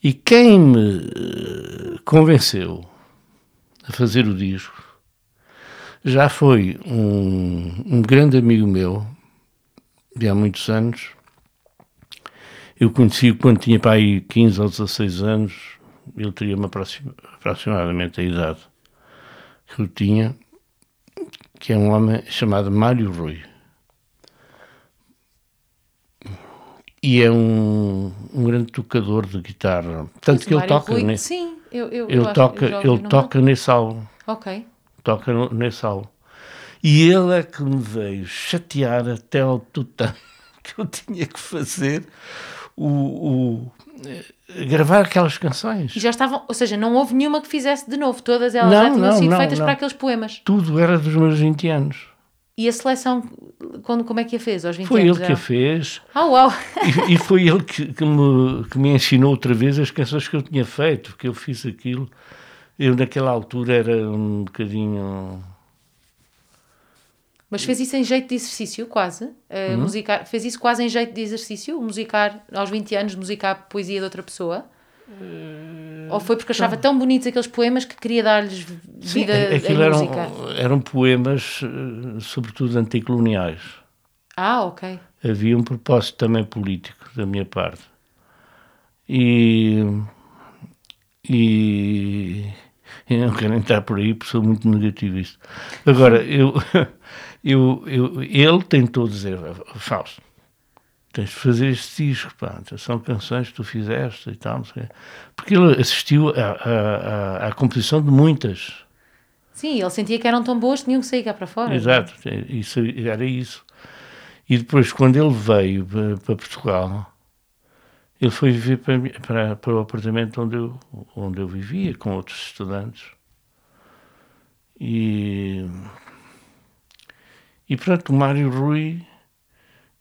E quem me eh, convenceu a fazer o disco já foi um, um grande amigo meu, de há muitos anos. Eu conheci-o quando tinha para aí 15 ou 16 anos, ele teria -me aproxima- aproximadamente a idade que eu tinha que é um homem chamado Mário Rui. E é um, um grande tocador de guitarra. Tanto Mas que ele Mário toca, Rui- nesse, Sim, eu, eu, eu ele acho- toca, eu já ouvi ele o nome toca nesse álbum. Ok. Toca no- nesse álbum. E ele é que me veio chatear até ao tutano que eu tinha que fazer o, o- gravar aquelas canções. E já estavam, ou seja, não houve nenhuma que fizesse de novo, todas elas Não, já tinham não, sido não, feitas para aqueles poemas. Tudo era dos meus 20 anos. E a seleção, quando, como é que a fez aos 20 Foi anos? ele que já? a fez. Ah, uau! E, e foi ele que, que me, que me ensinou outra vez as canções que eu tinha feito, porque eu fiz aquilo. Eu, naquela altura, era um bocadinho. Mas fez isso em jeito de exercício, quase. Uh, Uhum. musicar, fez isso quase em jeito de exercício, musicar aos 20 anos, musicar poesia de outra pessoa? Eh, Ou foi porque achava tão bonitos aqueles poemas que queria dar-lhes Sim, vida em aquilo eram, música? eram poemas, eh, sobretudo anticoloniais. Ah, ok. Havia um propósito também político da minha parte. E. E. Eu não quero entrar por aí porque sou muito negativista. Agora, eu, eu, eu, ele tentou dizer, Fausto, tens de fazer este disco, pá, são canções que tu fizeste e tal, não sei. Porque ele assistiu à, composição de muitas. Sim, ele sentia que eram tão boas que tinham que sair cá para fora. Exato, isso, era isso. E depois, quando ele veio para, para Portugal, ele foi viver para, para, para, o apartamento onde eu, onde eu vivia, com outros estudantes. E, e pronto, o Mário Rui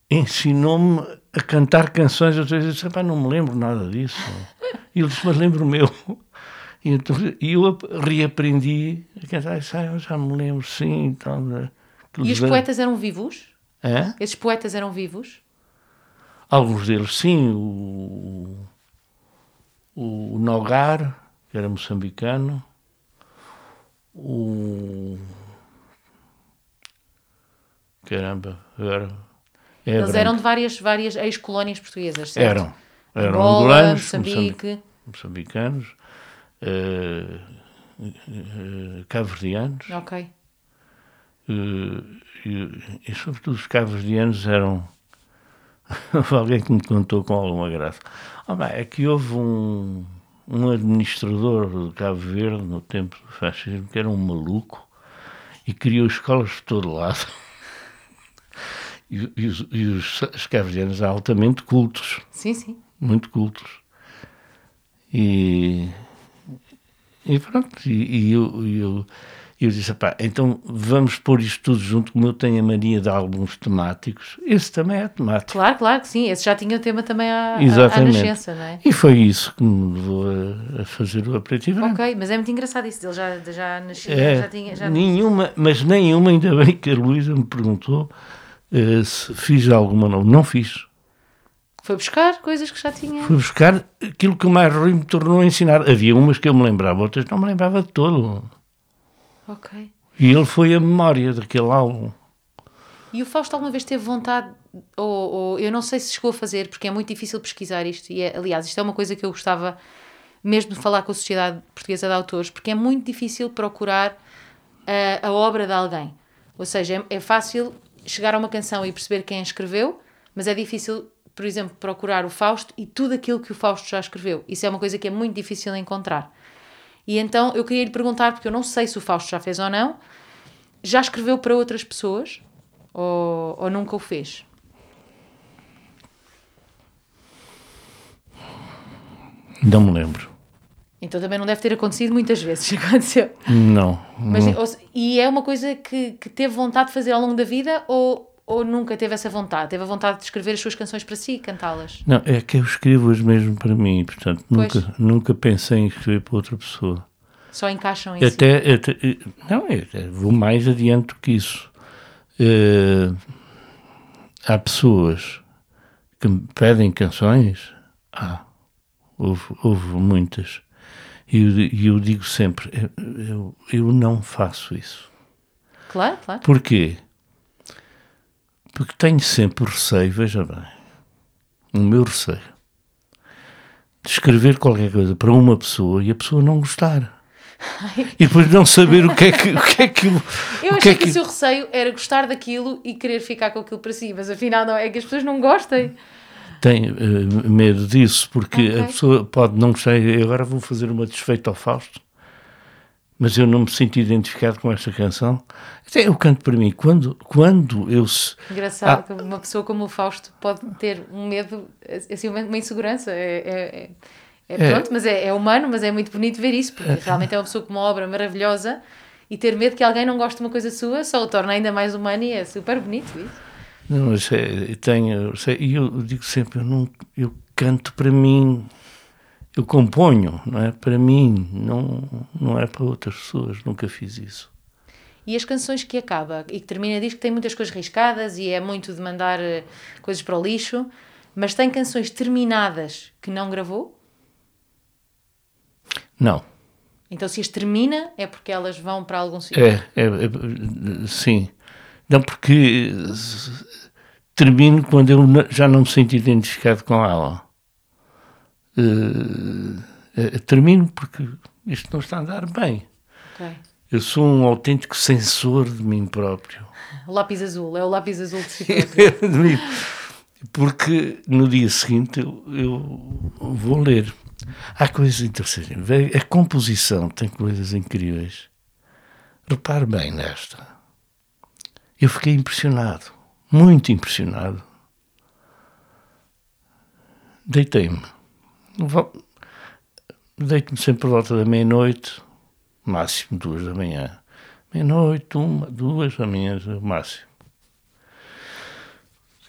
ensinou-me a cantar canções. Eu disse, não me lembro nada disso. E ele disse, mas lembro o meu. E então, eu reaprendi a cantar, ah, eu já me lembro, sim. Então, e os poetas eram vivos? É? Esses poetas eram vivos? Alguns deles, sim. O, o Nogar, que era moçambicano. O. Caramba, agora. É Eles eram de várias, várias ex-colónias portuguesas, certo? Eram. Eram Angola, angolanos, Moçambique. moçambicanos, uh, uh, cabo-verdianos. Ok. Uh, e, e, sobretudo, os cabo-verdianos eram. alguém que me contou com alguma graça. Oh, bem, é que houve um, um administrador de Cabo Verde, no tempo do fascismo, que era um maluco e criou escolas de todo lado. E, e, os, e os, altamente cultos. Sim, sim muito cultos. E, e pronto, e, e eu, eu, eu disse, pá, então vamos pôr isto tudo junto, como eu tenho a mania de álbuns temáticos, esse também é temático. Claro, claro que sim, esse já tinha o tema também à, Exatamente. à nascença, não é? E foi isso que me levou a, a fazer o aperitivo. Ok, mas é muito engraçado isso, ele já, já nasceu, é, já tinha... Já... Nenhuma, mas nenhuma, ainda bem que a Luísa me perguntou uh, se fiz alguma não, não fiz. Foi buscar coisas que já tinha. Fui buscar aquilo que o mais ruim me tornou a ensinar. Havia umas que eu me lembrava, outras não me lembrava de todo. Ok. E ele foi a memória daquele álbum. E o Fausto alguma vez teve vontade, ou, ou, eu não sei se chegou a fazer, porque é muito difícil pesquisar isto, e é, aliás, isto é uma coisa que eu gostava mesmo de falar com a Sociedade Portuguesa de Autores, porque é muito difícil procurar a, a obra de alguém. Ou seja, é, é fácil chegar a uma canção e perceber quem a escreveu, mas é difícil por exemplo, procurar o Fausto e tudo aquilo que o Fausto já escreveu. Isso é uma coisa que é muito difícil encontrar. E então eu queria lhe perguntar, porque eu não sei se o Fausto já fez ou não, já escreveu para outras pessoas ou, ou nunca o fez? Não me lembro. Então também não deve ter acontecido muitas vezes. Aconteceu. Não. Mas, não. Ou, e é uma coisa que, que teve vontade de fazer ao longo da vida ou ou nunca teve essa vontade? Teve a vontade de escrever as suas canções para si e cantá-las? Não, é que eu escrevo-as mesmo para mim, portanto, nunca, nunca pensei em escrever para outra pessoa. Só encaixam em até, si? Até, não, até vou mais adiante do que isso. Uh, há pessoas que me pedem canções, ah, houve, houve muitas, e eu, eu, digo sempre, eu, eu, não faço isso. Claro, claro. Porquê? Porque tenho sempre o receio, veja bem, o meu receio, de escrever qualquer coisa para uma pessoa e a pessoa não gostar. Ai. E depois não saber o que é que. O que é que eu eu achei que, é que, o seu receio era gostar daquilo e querer ficar com aquilo para si, mas afinal não é que as pessoas não gostem. Tenho uh, medo disso, porque okay. a pessoa pode não gostar e agora vou fazer uma desfeita ao Fausto mas eu não me sinto identificado com esta canção. Até eu canto para mim. Quando, quando eu se. Engraçado ah, que uma pessoa como o Fausto pode ter um medo, assim, uma insegurança. É, é, é, é pronto, mas é, é, humano, mas é muito bonito ver isso, porque realmente é uma pessoa com uma obra maravilhosa e ter medo que alguém não goste de uma coisa sua só o torna ainda mais humano e é super bonito isso. Não, mas é, tenho. E eu digo sempre, eu, não, eu canto para mim eu componho, não é? Para mim, não, não é para outras pessoas, nunca fiz isso. E as canções que acaba e que termina diz que tem muitas coisas riscadas e é muito de mandar eh, coisas para o lixo, mas tem canções terminadas que não gravou? Não. Então se as termina é porque elas vão para algum sítio? É, é, é, sim. Não, porque termino quando eu já não me sinto identificado com ela. Uh, termino porque isto não está a andar bem. Okay. Eu sou um autêntico censor de mim próprio. Lápis azul, é o lápis azul de si próprio. porque no dia seguinte eu, eu, vou ler. Há coisas interessantes. A composição tem coisas incríveis. Repare bem nesta. Eu fiquei impressionado, muito impressionado. Deitei-me Deito-me sempre por volta da meia-noite, máximo duas da manhã. Meia-noite, uma, duas da manhã, máximo.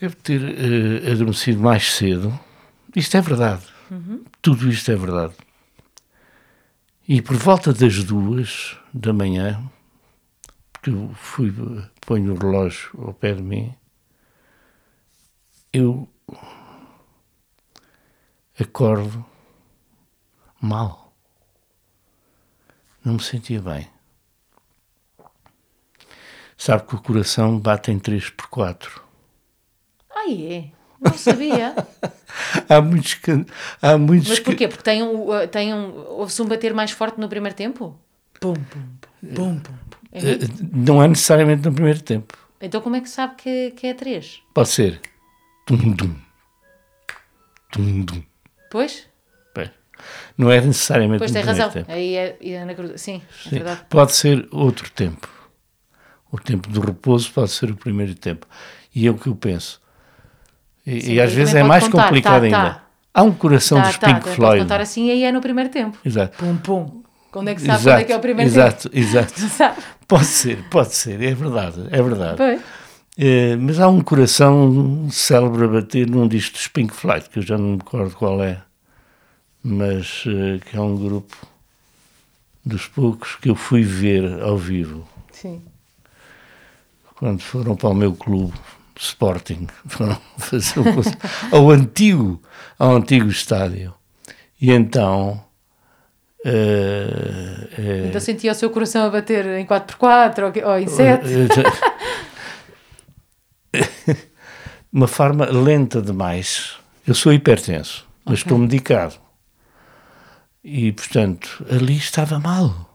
Devo ter uh, adormecido mais cedo. Isto é verdade. Uhum. Tudo isto é verdade. E por volta das duas da manhã, porque eu fui, ponho o relógio ao pé de mim, eu acordo mal. Não me sentia bem. Sabe que o coração bate em 3 por 4. Ah, é? Não sabia. há muitos que. Há muitos Mas porquê? Porque tem um, uh, tem um, houve-se um bater mais forte no primeiro tempo? Pum, pum, pum, pum, pum. É eh, não é necessariamente no primeiro tempo. Então como é que sabe que, que é 3? Pode ser. Tum, dum. Tum, dum. Pois? Bem, Não é necessariamente Pois no tem primeiro razão. tempo. Aí é, é na cruz. Sim, é Sim. verdade. Pode ser outro tempo. O tempo do repouso pode ser o primeiro tempo. E é o que eu penso. E, Sim, e às vezes é mais contar. complicado Tá, ainda. tá. Há um coração Tá, dos tá, Pink Floyd. Pode contar assim aí é no primeiro tempo. Exato. Pum, pum. Quando é que sabe exato, quando é que é o primeiro exato, tempo? exato. Pode ser, pode ser, é verdade, é verdade. Eh, mas há um coração célebre a bater num disco dos Pink Floyd, que eu já não me recordo qual é, mas eh, que é um grupo dos poucos que eu fui ver ao vivo, Sim. quando foram para o meu clube Sporting, foram fazer ao antigo, ao antigo estádio. E então... eh, eh, Então sentia o seu coração a bater em 4x4 ou, ou em 7. Uma forma lenta demais. Eu sou hipertenso, mas estou medicado. E, portanto, ali estava mal.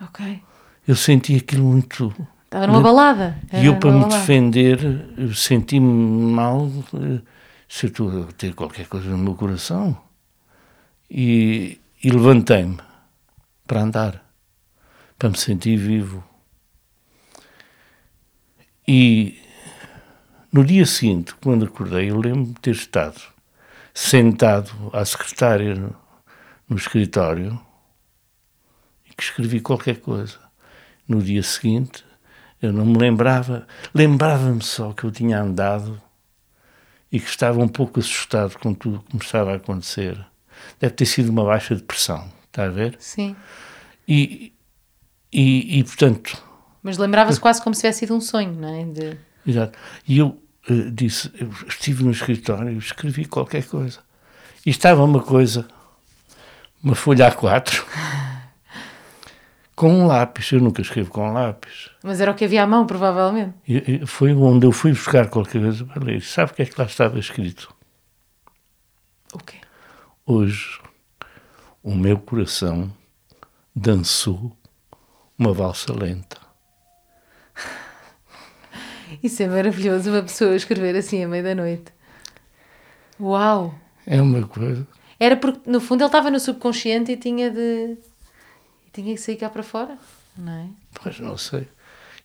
Ok. Eu senti aquilo muito. Estava numa balada. E eu, para me balada. defender, eu senti-me mal eh, se eu estou a ter qualquer coisa no meu coração. E, e levantei-me para andar, para me sentir vivo. E no dia seguinte, quando acordei, eu lembro-me de ter estado sentado à secretária no, no escritório e que escrevi qualquer coisa. No dia seguinte, eu não me lembrava, lembrava-me só que eu tinha andado e que estava um pouco assustado com tudo o que me estava a acontecer. Deve ter sido uma baixa depressão, está a ver? Sim. E, e, e portanto, Mas lembrava-se quase como se tivesse sido um sonho, não é? De... Exato. E eu eh, disse, eu estive no escritório escrevi qualquer coisa. E estava uma coisa, uma folha A4, com um lápis. Eu nunca escrevo com lápis. Mas era o que havia à mão, provavelmente. E, e foi onde eu fui buscar qualquer coisa para ler. Sabe o que é que lá estava escrito? Hoje, o meu coração dançou uma valsa lenta. Isso é maravilhoso, uma pessoa escrever assim à meia da noite. Uau! É uma coisa. Era porque, no fundo, ele estava no subconsciente e tinha de. e tinha que sair cá para fora, não é? Pois não sei.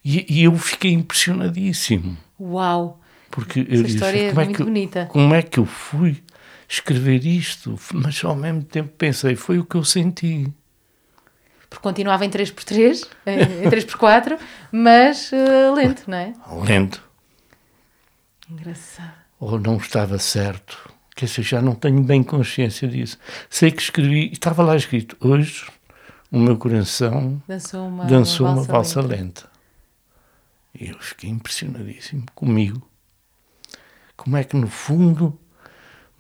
E, e eu fiquei impressionadíssimo. Uau! Porque eu Essa disse, história é como, é muito que, eu- bonita. como é que eu fui escrever isto? Mas ao mesmo tempo pensei, foi o que eu senti. Porque continuava em 3x3, em em 3x4, mas eh, lento, não é? Lento. Engraçado. Ou não estava certo. Quer dizer, já não tenho bem consciência disso. Sei que escrevi, estava lá escrito, hoje o meu coração Dançou uma, dançou uma valsa lenta. lenta. E eu fiquei impressionadíssimo comigo. Como é que, no fundo,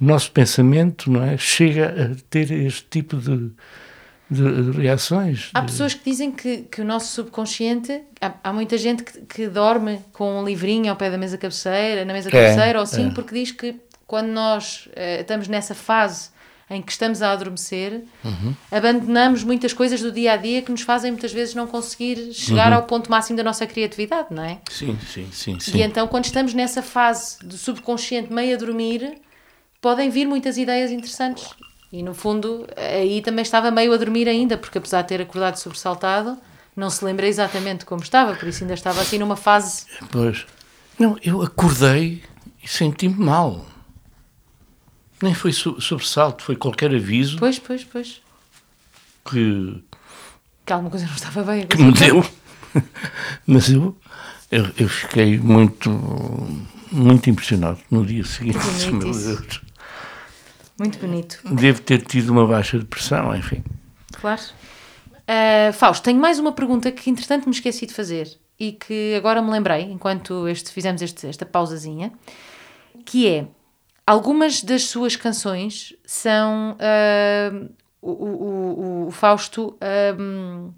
o nosso pensamento não é, chega a ter este tipo de, de reações. Há de- pessoas que dizem que, que o nosso subconsciente. Há, há muita gente que, que dorme com um livrinho ao pé da mesa cabeceira, na mesa É, cabeceira ou assim, é. porque diz que quando nós eh, estamos nessa fase em que estamos a adormecer, Uhum. abandonamos muitas coisas do dia a dia que nos fazem muitas vezes não conseguir chegar Uhum. ao ponto máximo da nossa criatividade, não é? Sim, sim, sim. sim. E então, quando estamos nessa fase do subconsciente meio a dormir, podem vir muitas ideias interessantes. E no fundo, aí também estava meio a dormir ainda, porque apesar de ter acordado sobressaltado, não se lembra exatamente como estava, por isso ainda estava assim numa fase. Pois. Não, eu acordei e senti-me mal. Nem foi so- sobressalto, foi qualquer aviso Pois, pois, pois. que, Que alguma coisa não estava bem. que me deu. Mas eu, eu, eu fiquei muito, muito impressionado no dia seguinte. Meu. Deus. Muito bonito, Devo ter tido uma baixa depressão, enfim. claro. Uh, Fausto, tenho mais uma pergunta que entretanto me esqueci de fazer e que agora me lembrei enquanto este, fizemos este, esta pausazinha, que é algumas das suas canções são uh, o, o, o, Fausto um,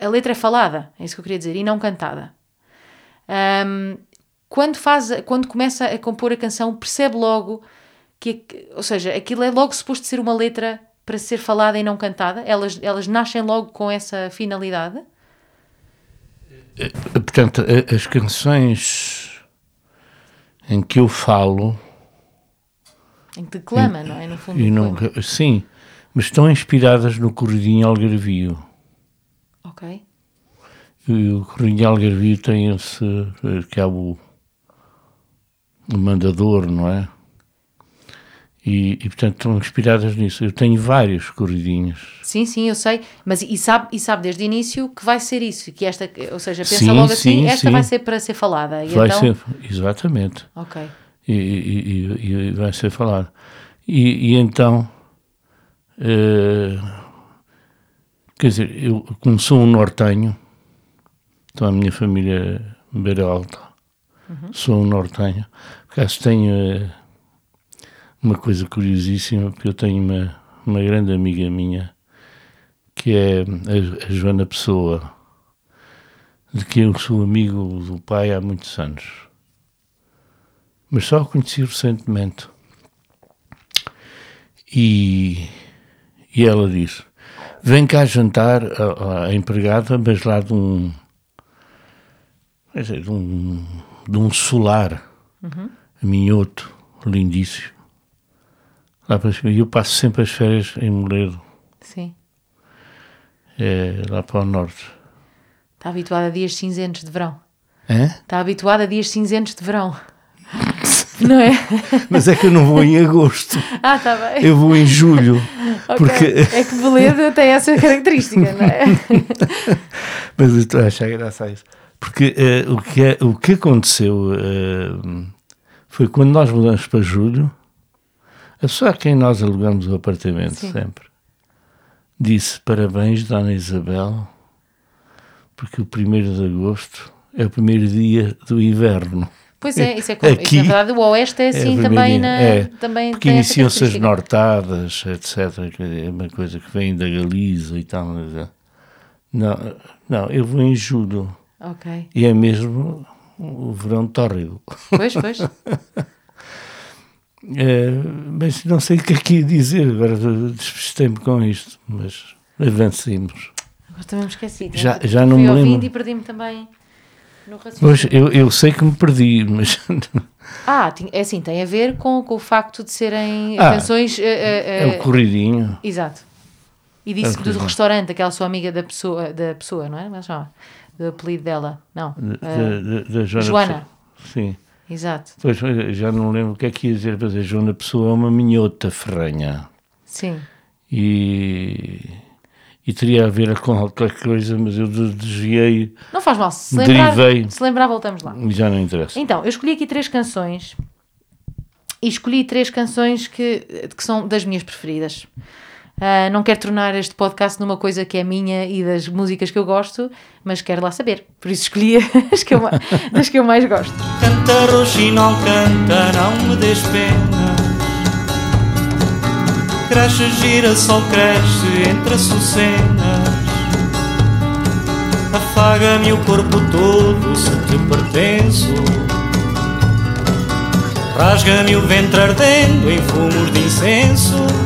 a letra é falada, é isso que eu queria dizer, e não cantada. Um, quando, faz, quando começa a compor a canção, percebe logo que, ou seja, aquilo é logo suposto ser uma letra para ser falada e não cantada? Elas, elas nascem logo com essa finalidade? Eh, portanto, as canções em que eu falo. Em que declama, não é? No fundo. E não, sim, mas estão inspiradas no Corridinho Algarvio. Ok. E o Corridinho Algarvio tem esse. que é o, o mandador, não é? E, e, portanto estão inspiradas nisso. Eu tenho vários corridinhos. Sim, sim, eu sei, mas e sabe, e sabe desde o início que vai ser isso, que esta, ou seja, pensa sim, logo assim, sim, esta sim. vai ser para ser falada. E vai então... ser, exatamente. Ok. E, e, e vai ser falado. E, então, uh, quer dizer, eu como sou um nortenho, então a minha família Beira Alta, uhum. sou um nortenho, por acaso tenho... Uh, uma coisa curiosíssima, porque eu tenho uma, uma grande amiga minha, que é a, a Joana Pessoa, de quem eu sou amigo do pai há muitos anos. Mas só a conheci recentemente. E, e ela disse: Vem cá jantar a, a empregada, mas lá de um. Dizer, de um, de um solar, uhum. minhoto, lindíssimo. Lá para cima. E eu passo sempre as férias em Moledo. Sim. É, lá para o norte. Está habituado a dias cinzentos de verão. É? Está habituado a dias cinzentos de verão. Não é? Mas é que eu não vou em agosto. Ah, está bem. Eu vou em julho. okay. porque... É que Moledo tem essa característica, não é? Mas eu estou a achar graça a isso. Porque uh, o, que é, o que aconteceu uh, foi quando nós mudamos para julho, a pessoa a quem nós alugamos o apartamento Sim. sempre disse parabéns, Dona Isabel, porque o 1 de agosto é o primeiro dia do inverno. Pois é, isso é como, Aqui, isso, na verdade o Oeste é assim é também, na, é, também porque iniciam-se as nortadas, etc. É uma coisa que vem da Galiza e tal. Não, não, eu vou em julho. Ok. E é mesmo o verão tórrido. Pois, pois. É, mas não sei o que é que ia dizer, agora despistei-me com isto, mas avancemos. Agora também me esqueci. Já, já não me lembro. e perdi-me também no raciocínio. Pois, eu, eu sei que me perdi, mas... Ah, é assim, tem a ver com, com o facto de serem ah, canções... Uh, uh, é o corridinho. Exato. E disse é do restaurante, aquela sua amiga da pessoa, da pessoa não é? Mas, ó, do apelido dela. Não. Da, Joana. Joana. Sim. Exato. Pois, já não lembro o que é que ia dizer, mas a Joana Pessoa é uma minhota ferranha. Sim. E, e teria a ver com qualquer coisa, mas eu desviei. Não faz mal, se lembrar, se lembrar, voltamos lá. Já não interessa. Então, eu escolhi aqui três canções e escolhi três canções que, que são das minhas preferidas. Uh, não quero tornar este podcast numa coisa que é minha e das músicas que eu gosto, mas quero lá saber. Por isso escolhi as que eu, das que eu mais gosto. Canta, Roxi, não canta, não me des pena. Cresce, gira, sol cresce entre açucenas. Afaga-me o corpo todo se te pertenço. Rasga-me o ventre ardendo em fumos de incenso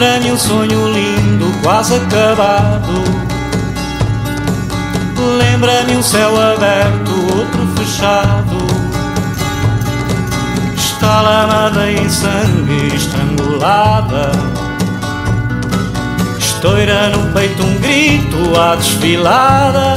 Lembra-me um sonho lindo, quase acabado. Lembra-me um céu aberto, outro fechado. Está lamada em sangue, estrangulada. Estoura no peito um grito à desfilada.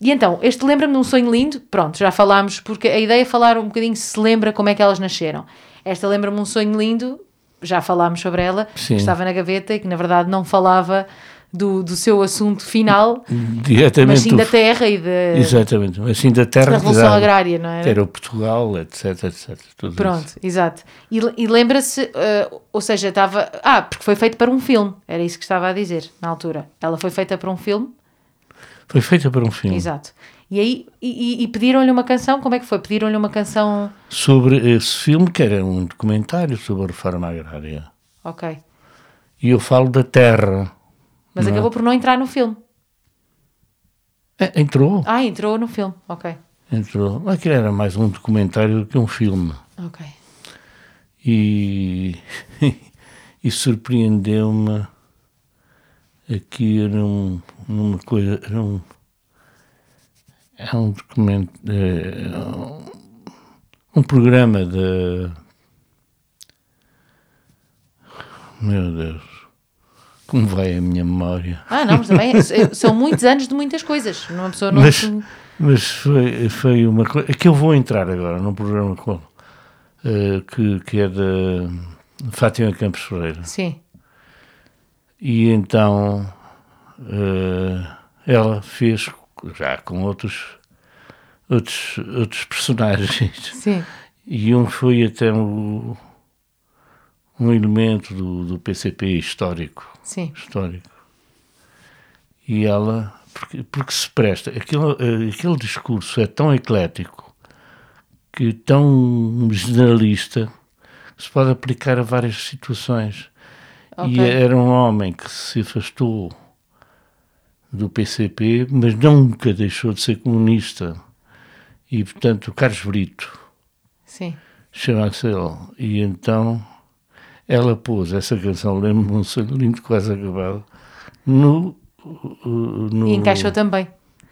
E então, este lembra-me de um sonho lindo, pronto, já falámos, porque a ideia é falar um bocadinho se lembra como é que elas nasceram. Esta lembra-me um sonho lindo, já falámos sobre ela, Sim. que estava na gaveta e que na verdade não falava do, do seu assunto final, mas sim da terra e da, Exatamente, mas sim da terra da Revolução Agrária, não é? que era o Portugal, etc, etc. Pronto, isso. exato. E, e lembra-se, eh, ou seja, estava. Ah, porque foi feito para um filme, era isso que estava a dizer na altura. Ela foi feita para um filme, Foi feita para um filme exato. E aí, e, e- pediram-lhe uma canção, como é que foi? Pediram-lhe uma canção. sobre esse filme, que era um documentário sobre a reforma agrária. Ok. E eu falo da terra. Mas Não é? acabou por não entrar no filme. É, entrou, Ah, entrou no filme, ok. entrou. Aquilo era mais um documentário do que um filme. Ok. E, e surpreendeu-me aqui era um, uma coisa, era um, é um documento, é, um programa de, meu Deus, como vai a minha memória? Ah, não, mas também é- são muitos anos de muitas coisas. Uma pessoa não. Mas, mas foi, foi uma coisa. É que eu vou entrar agora num programa com, eh, que, que é da Fátima Campos Ferreira. Sim, E então eh, ela fez já com outros, outros, outros personagens. sim. E um foi até um, um elemento do, do PCP histórico Sim, histórico. E ela, porque, porque se presta, aquele, aquele discurso é tão eclético, que tão generalista, que se pode aplicar a várias situações. Ok. E era um homem que se afastou do PCP, mas nunca deixou de ser comunista. E, portanto, Carlos Brito, sim. chama-se ele. E então ela pôs essa canção, lembro-me um sonho lindo quase acabado, no. uh, no E encaixou também.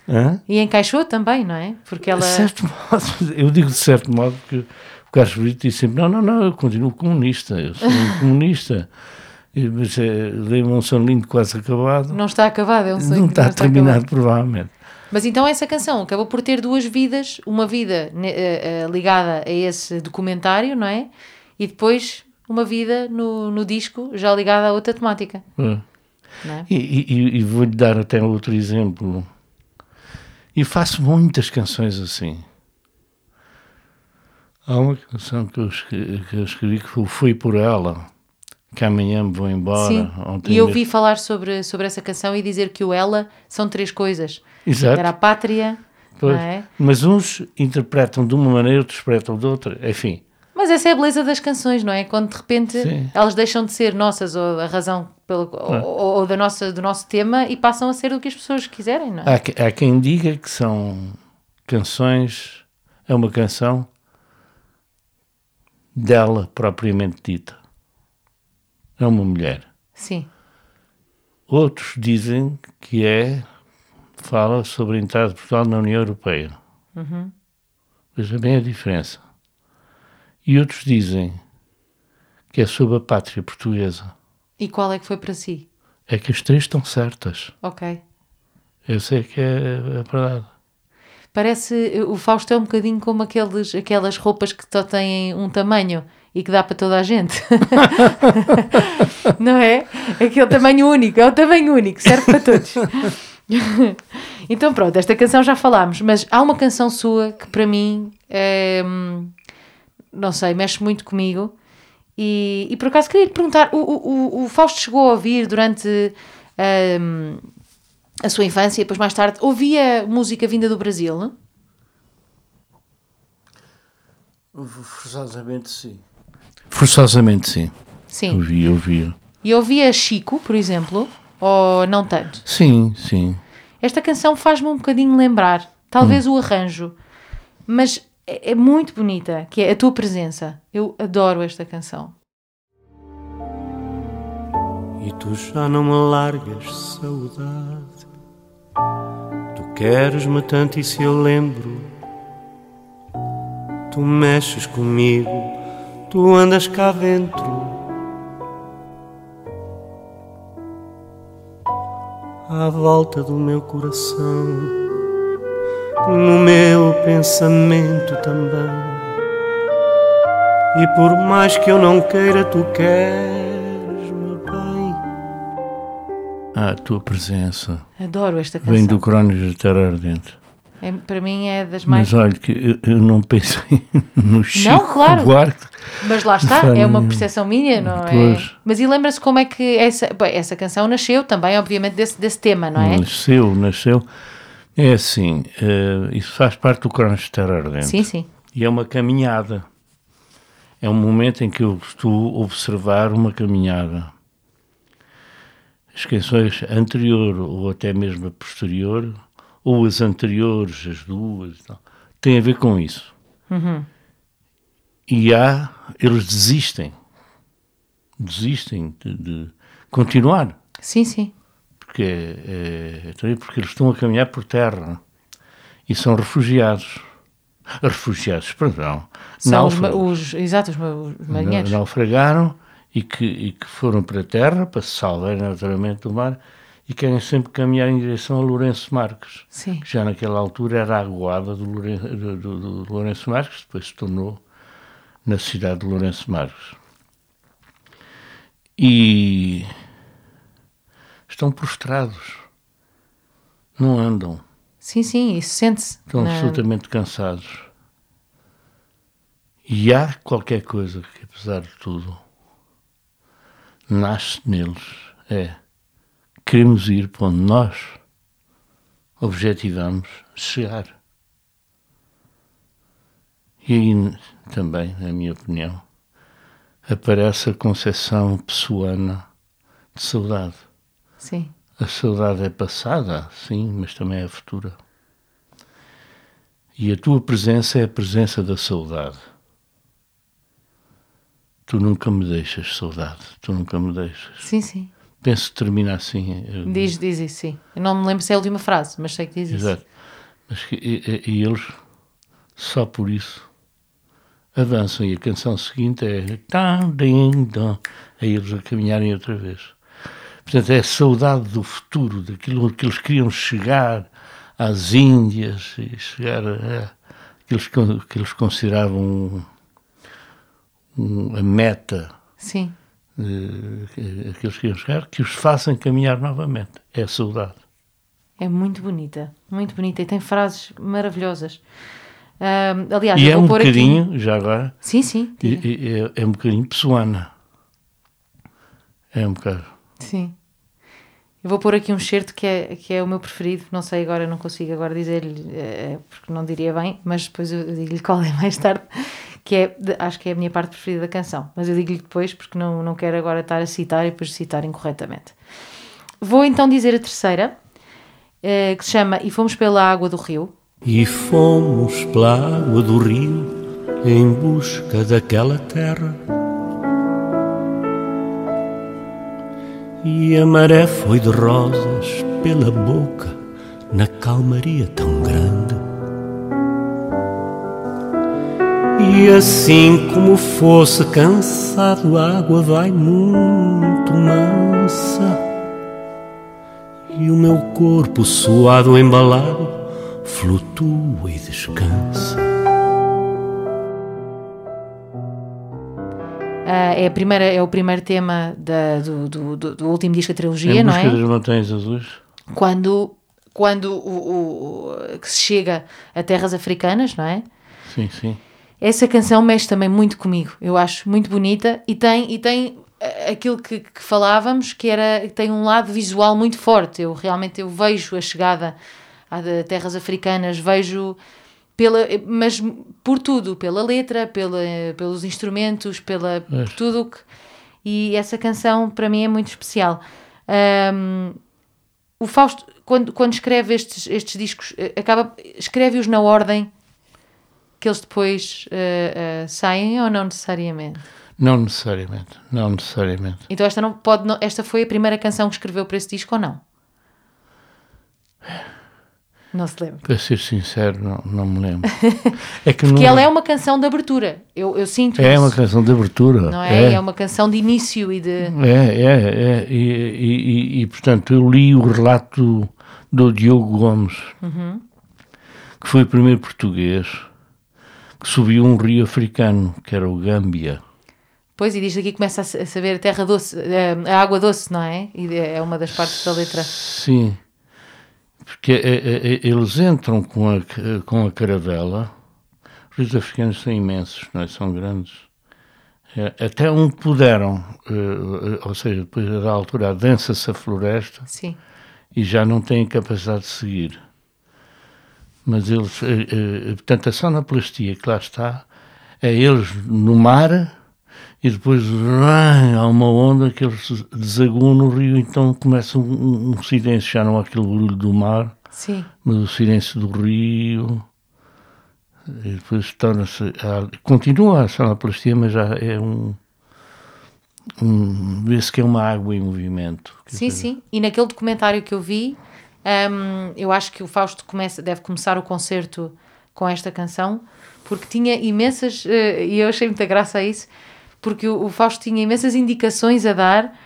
Hã? E encaixou também, não é? Porque ela. De certo modo, eu digo de certo modo que o Carlos Brito disse sempre: não, não, não, eu continuo comunista, eu sou um comunista. Mas é, lembro-me um sonho lindo quase acabado. Não está acabado, é um sonho não que está terminado, acabado. provavelmente. Mas então essa canção acabou por ter duas vidas, uma vida eh, eh, ligada a esse documentário, não é? E depois uma vida no, no disco já ligada a outra temática, É. não é? E, e- e- vou-lhe dar até outro exemplo. E faço muitas canções assim. Há uma canção que eu escrevi, que, eu escrevi que foi por Ela, que amanhã me vou embora. Sim. Ontem E eu mesmo- vi falar sobre, sobre essa canção e dizer que o ela são três coisas. Exato. Era a pátria, Pois. não é? Mas uns interpretam de uma maneira, outros interpretam de outra. Enfim, Mas essa é a beleza das canções, não é? Quando de repente Sim. elas deixam de ser nossas ou a razão pelo, É. ou, ou da nossa, do nosso tema e passam a ser o que as pessoas quiserem, não é? há, há quem diga que são canções, é uma canção dela propriamente dita. É uma mulher. Sim, Outros dizem que é, fala sobre a entrada de Portugal na União Europeia. Veja bem a diferença. E outros dizem que é sobre a pátria portuguesa. e qual é que foi para si? É que as três estão certas. Ok. Eu sei que é a verdade. Parece, o Fausto é um bocadinho como aqueles, aquelas roupas que só têm um tamanho e que dá para toda a gente. Não é? Aquele tamanho único, é o tamanho único, serve para todos. então pronto, esta canção já falámos, mas há uma canção sua que para mim, é, não sei, mexe muito comigo. E, e por acaso queria lhe perguntar: o, o, o- Fausto chegou a ouvir durante hum, a sua infância e depois mais tarde ouvia música vinda do Brasil? Forçosamente sim. Forçosamente sim. Sim. Ouvi, ouvi. E ouvia Chico, por exemplo, ou não tanto? Sim, sim. Esta canção faz-me um bocadinho lembrar, talvez o arranjo, mas é, é muito bonita, que é a tua presença. Eu adoro esta canção. E tu já não me largas, saudade. Tu queres-me tanto e se eu lembro, tu mexes comigo, tu andas cá dentro. À volta do meu coração, no meu pensamento também. E por mais que eu não queira, tu queres meu bem. Ah, a tua presença. Adoro esta canção. Vem do Crónicas de Terra Ardente. É, para mim é das mais. Mas olha, que eu, eu não pensei no Chico Não, claro. Buarque. Mas lá está, é uma percepção minha, não é? Pois. Mas e lembra-se como é que essa, bem, essa canção nasceu também, obviamente, desse, desse tema, não é? Nasceu, nasceu. É assim, eh, isso faz parte do Crónicas de Terra Ardente. Sim, sim. E é uma caminhada. É um momento em que eu estou a observar uma caminhada. As canções anterior ou até mesmo a posterior, ou as anteriores, as duas, tal, têm a ver com isso. E há, eles desistem. Desistem de, de continuar. Sim, sim. Porque, é, é, também porque eles estão a caminhar por terra e são refugiados. Refugiados, perdão. São os, exato, os marinheiros. naufragaram e que, e que foram para a terra para se salvar naturalmente do mar e querem sempre caminhar em direção a Lourenço Marques. Sim. que Já naquela altura era a aguada do, Louren- do, do- do Lourenço Marques, depois se tornou na cidade de Lourenço Marques. E estão prostrados, não andam. Sim, sim, isso sente-se. Estão na- absolutamente cansados. E há qualquer coisa que, apesar de tudo, nasce neles. É. Queremos ir para onde nós objetivamos chegar. E aí também, na minha opinião, aparece a concepção pessoana de saudade. Sim. A saudade é passada, sim, mas também é futura. E a tua presença é a presença da saudade. Tu nunca me deixas saudade, tu nunca me deixas. Sim, sim. Penso que termina assim. eu- Diz, diz isso, sim. Eu não me lembro se é a última frase, mas sei que diz isso. Exato. Mas que, e, e- eles, só por isso, avançam. E a canção seguinte é. Dong, é eles a caminharem outra vez. Portanto, é a saudade do futuro, daquilo que eles queriam chegar às Índias e chegar a. aqueles que, que eles consideravam um- um- a meta Sim. Eh, que que queriam chegar, que os façam caminhar novamente. É a saudade. É muito bonita, muito bonita e tem frases maravilhosas. Ahm, aliás, E é vou um pôr bocadinho, aqui. já agora, Sim, sim. E- e- É, é um bocadinho pessoana. É um bocado. Sim. Eu vou pôr aqui um certo que é, que é o meu preferido. Não sei agora, não consigo agora dizer-lhe, eh, porque não diria bem, mas depois eu digo-lhe qual é mais tarde. Que é, acho que é a minha parte preferida da canção. Mas eu digo-lhe depois, porque não, não quero agora estar a citar e depois citar incorretamente. Vou então dizer a terceira, eh, que se chama E Fomos pela Água do Rio. E fomos pela água do rio em busca daquela terra. E a maré foi de rosas pela boca, na calmaria tão grande. E assim como fosse cansado, a água vai muito mansa. E o meu corpo suado, embalado, flutua e descansa. Ah, é, a primeira, é o primeiro tema da- do, do, do- do último disco da trilogia, em não busca é? das montanhas azuis. Quando, quando o, o- que se chega a terras africanas, não é? Sim, sim. Essa canção mexe também muito comigo. Eu acho muito bonita e tem, e tem eh, aquilo que, que falávamos, que era tem um lado visual muito forte. Eu realmente eu vejo a chegada a terras africanas, vejo pela, mas por tudo, pela letra, pela, pelos instrumentos, pela por tudo que e essa canção para mim é muito especial. Ahm, o Fausto, quando, quando escreve estes, estes discos, eh, acaba escreve-os na ordem que eles depois eh, eh, saem ou não necessariamente? Não necessariamente. Não necessariamente. Então esta não pode não- esta foi a primeira canção que escreveu para esse disco ou não? Não se lembra. Para ser sincero, não, não me lembro. É que Porque não, ela é uma canção de abertura. Eu, eu sinto é isso. uma canção de abertura. Não é? é? uma canção de início e de. É, é, é. E, e- e- e, portanto, eu li o relato do Diogo Gomes, que foi o primeiro português subiu um rio africano, que era o Gâmbia. Pois, e diz aqui que começa a sa- a saber terra doce, eh, a água doce, não é? E é uma das partes da letra. Sim, porque é, é, eles entram com a, com a caravela, os rios africanos são imensos, não é? são grandes. É, até onde puderam, eh, ou seja, depois da altura adensa-se a floresta Sim. e já não têm capacidade de seguir. Mas eles, eh, eh, portanto, a sonoplastia que lá está é eles no mar e depois ah, há uma onda que eles desaguam no rio, então começa um, um silêncio, já não há aquele barulho do mar, Sim. mas o silêncio do rio. E depois torna-se. Continua a sonoplastia, mas já é um. um Vê-se que é uma água em movimento. Sim, dizer, sim. E naquele documentário que eu vi, hum, eu acho que o Fausto começa, deve começar o concerto com esta canção, porque tinha imensas, eh, e eu achei muita graça a isso, porque o, o Fausto tinha imensas indicações a dar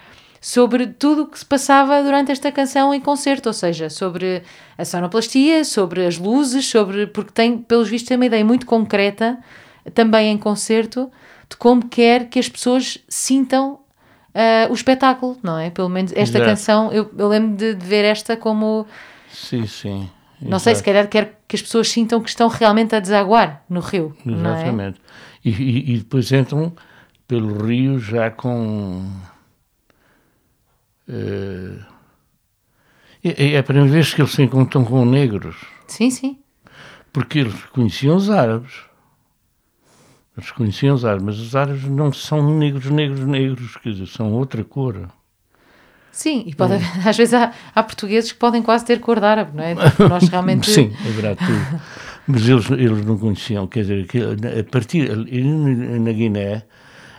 sobre tudo o que se passava durante esta canção em concerto, ou seja, sobre a sonoplastia, sobre as luzes, sobre porque tem, pelos vistos, tem uma ideia muito concreta, também em concerto, de como quer que as pessoas sintam ah, o espetáculo, não é? Pelo menos esta Exato. canção, eu, eu lembro de, de ver esta como. Sim, sim. Não sei, se calhar quer que as pessoas sintam que estão realmente a desaguar no rio. Não é? Exatamente. E, e- e depois entram pelo rio já com. eh, é, é a primeira vez que eles se encontram com negros, Sim, sim. porque eles conheciam os árabes. Eles conheciam os árabes, mas os árabes não são negros, negros, negros, quer dizer, são outra cor. Sim, e pode às vezes há, há portugueses que podem quase ter cor de árabe, não é? Nós realmente. Sim, haverá tudo. Mas eles, eles não conheciam, quer dizer, que a partir na Guiné.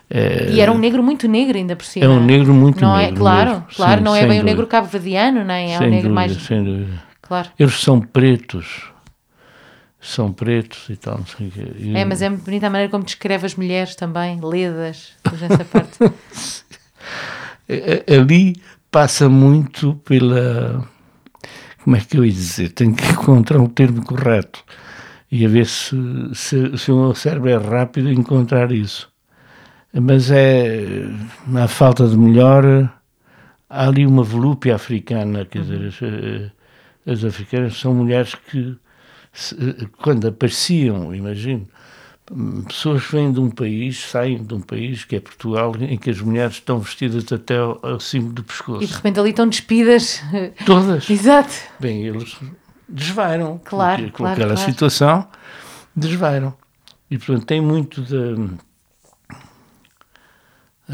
eh, E era um negro muito negro ainda por cima. É um negro muito não negro É, claro, mesmo. claro, Sim, não é bem o dúvida. negro cabo-verdiano, nem é sem o negro dúvida, mais. sem dúvida. Claro. Eles são pretos. São pretos e tal, não sei o quê. E- É, mas é muito bonita a maneira como descreve as mulheres também, ledas, mas nessa parte. A- a- Ali passa muito pela. Como é que eu ia dizer? Tenho que encontrar um termo correto. E a ver se, se, se o meu cérebro é rápido em encontrar isso. Mas é. Na falta de melhor. Há ali uma volúpia africana, quer dizer, as, eh, as africanas são mulheres que, se- quando apareciam, imagino, pessoas que vêm de um país, saem de um país, que é Portugal, em que as mulheres estão vestidas até ao, acima do E de pescoço. repente ali estão despidas. Todas. Exato. Bem, eles desvairam. Claro, porque, com claro, aquela claro. situação, desvairam. E, portanto, tem muito da,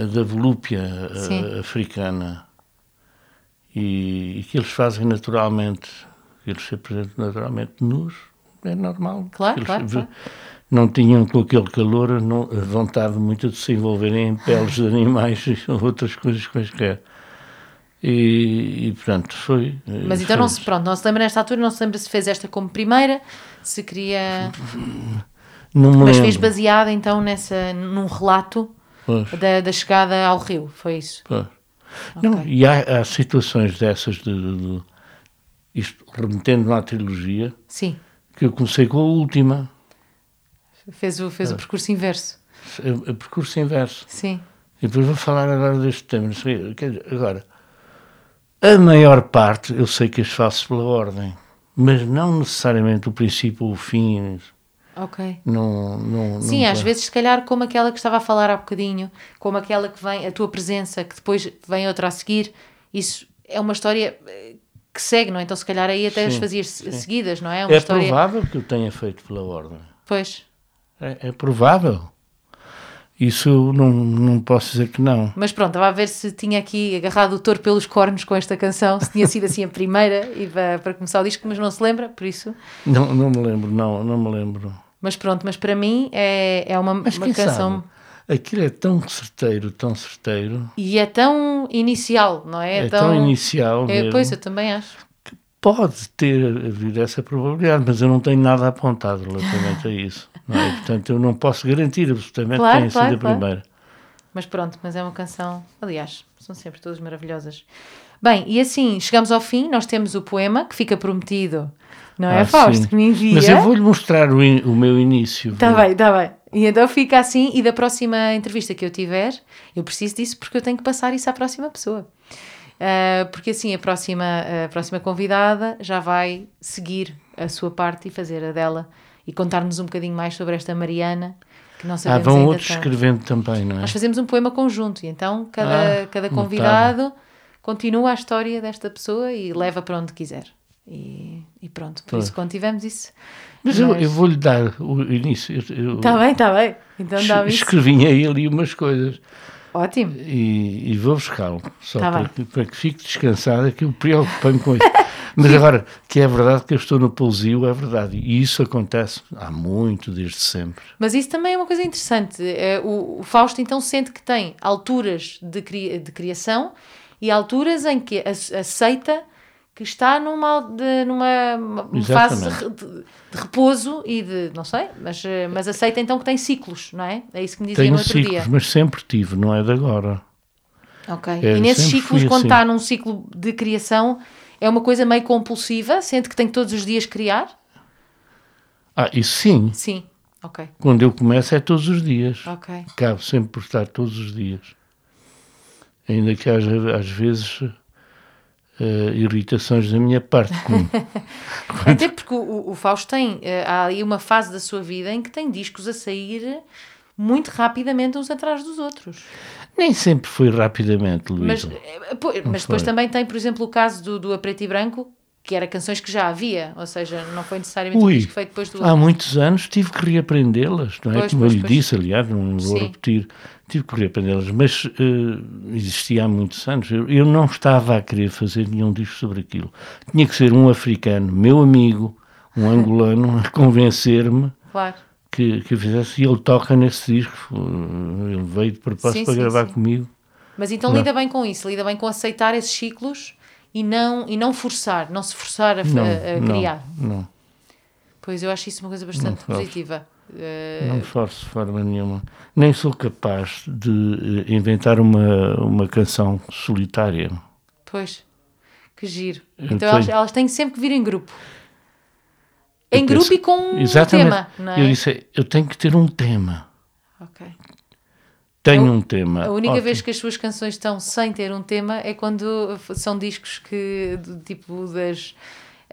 da volúpia eh, Sim. africana e, e que eles fazem naturalmente, eles se apresentam naturalmente nus, é normal. Claro, Eles claro, claro. Não tinham com aquele calor não, a vontade muito de se envolverem em peles de animais e outras coisas quaisquer. E, e pronto, foi. Mas então foi- não se, pronto, não se lembra nesta altura, não se lembra se fez esta como primeira, se queria. Não Mas lembro. fez baseada então nessa, num relato da, da chegada ao rio, foi isso. pois. Não, e há, há situações dessas de, de- de- isto remetendo à trilogia Sim, que eu comecei com a última, fez o, Ah. fez o percurso inverso. a, a percurso inverso. Sim, E depois vou falar agora deste tema. sei, quer dizer, Agora, a maior parte eu sei que as faço pela ordem, mas não necessariamente o princípio ou o fim. ok. Não, não, Sim, não às vezes, se calhar, como aquela que estava a falar há bocadinho, como aquela que vem, a tua presença, que depois vem outra a seguir, isso é uma história eh, que segue, não é? Então, se calhar, aí até as Sim, fazias sim. seguidas, não é? Uma É história. provável que eu tenha feito pela ordem. Pois. É, é provável. Isso não, não posso dizer que não. Mas pronto, estava a ver se tinha aqui agarrado o touro pelos cornos com esta canção, se tinha sido assim a primeira e para, para começar o disco, mas não se lembra, por isso. Não, não me lembro, não, não me lembro. Mas pronto, mas para mim é, é uma, uma canção. sabe? Aquilo é tão certeiro, tão certeiro. E é tão inicial, não é? É, tão, inicial É, mesmo. pois, eu também acho. Pode ter havido essa probabilidade, mas eu não tenho nada apontado relativamente a isso. Não é? Portanto, eu não posso garantir absolutamente Claro, que tenha claro, sido a claro. primeira. Mas pronto, mas é uma canção. Aliás, são sempre todas maravilhosas. Bem, e assim, chegamos ao fim, nós temos o poema que fica prometido, não é, Ah, Fausto? sim. Que me envia. Mas eu vou-lhe mostrar o, in- o meu início. Está bem, está bem. E então fica assim, e da próxima entrevista que eu tiver, eu preciso disso porque eu tenho que passar isso à próxima pessoa. Uh, porque assim a próxima, a próxima convidada já vai seguir a sua parte e fazer a dela e contar-nos um bocadinho mais sobre esta Mariana que não Ah, sabemos vão ainda outros tanto. escrevendo também, não é? Nós fazemos um poema conjunto e então cada, Ah, cada notável. convidado continua a história desta pessoa e leva para onde quiser. E, e pronto, por Pois. isso quando tivermos isso. Mas eu, eu vou-lhe dar o início. Está bem, está bem. Então es- dá isso. escrevinhei ali umas coisas Ótimo. e, e vou buscá-lo. Só Tá para, que, para que fique descansada, que eu preocupo-me com isso. Mas agora, que é verdade que eu estou no pousio, é verdade. E isso acontece há muito, desde sempre. Mas isso também é uma coisa interessante. É, O, o Fausto então sente que tem alturas de, cri- de criação e alturas em que ace- aceita que está numa, de- numa uma fase de, de- repouso e de, não sei, mas, eh, mas aceita então que tem ciclos, não é? É isso que me dizia Tenho no outro ciclos, dia. mas sempre tive, não é de agora. Ok. É, e nesses ciclos, quando assim. está num ciclo de criação, é uma coisa meio compulsiva, sente que tem que todos os dias criar? Ah, isso sim. Sim. Ok. Quando eu começo é todos os dias. Ok. Acabo sempre por estar todos os dias. Ainda que haja, às vezes, eh, irritações da minha parte. Até porque o, o- Fausto tem, eh, há aí uma fase da sua vida em que tem discos a sair muito rapidamente uns atrás dos outros. Nem sempre foi rapidamente, Mas, Luísa. eh, mas depois também tem, por exemplo, o caso do, do A Preto e Branco, que era canções que já havia, ou seja, não foi necessariamente um Ui, disco feito depois do há muitos anos tive que reaprendê-las, não é? Pois, Como pois, eu lhe pois. disse, aliás, não vou Sim. repetir. Tive que reaprendê-las, mas eh, existia há muitos anos. Eu, eu não estava a querer fazer nenhum disco sobre aquilo. Tinha que ser um africano, meu amigo, um angolano, a convencer-me Claro. que, que eu fizesse. E ele toca nesse disco. Ele veio de propósito Sim, para sim, gravar sim. comigo. Mas então Não. lida bem com isso, lida bem com aceitar esses ciclos e não, e não forçar, não se forçar a, Não, a- a criar. não. Pois eu acho isso uma coisa bastante positiva. Eh, Não forço de forma nenhuma. Nem sou capaz de eh, inventar uma, uma canção solitária. Pois, que giro. Eu Então elas, elas têm sempre que vir em grupo. Em Eu grupo penso- e com um tema, é? Eu disse, eu tenho que ter um tema. Ok. Tenho A- um tema. A única Ótimo. vez que as suas canções estão sem ter um tema é quando são discos que, do tipo das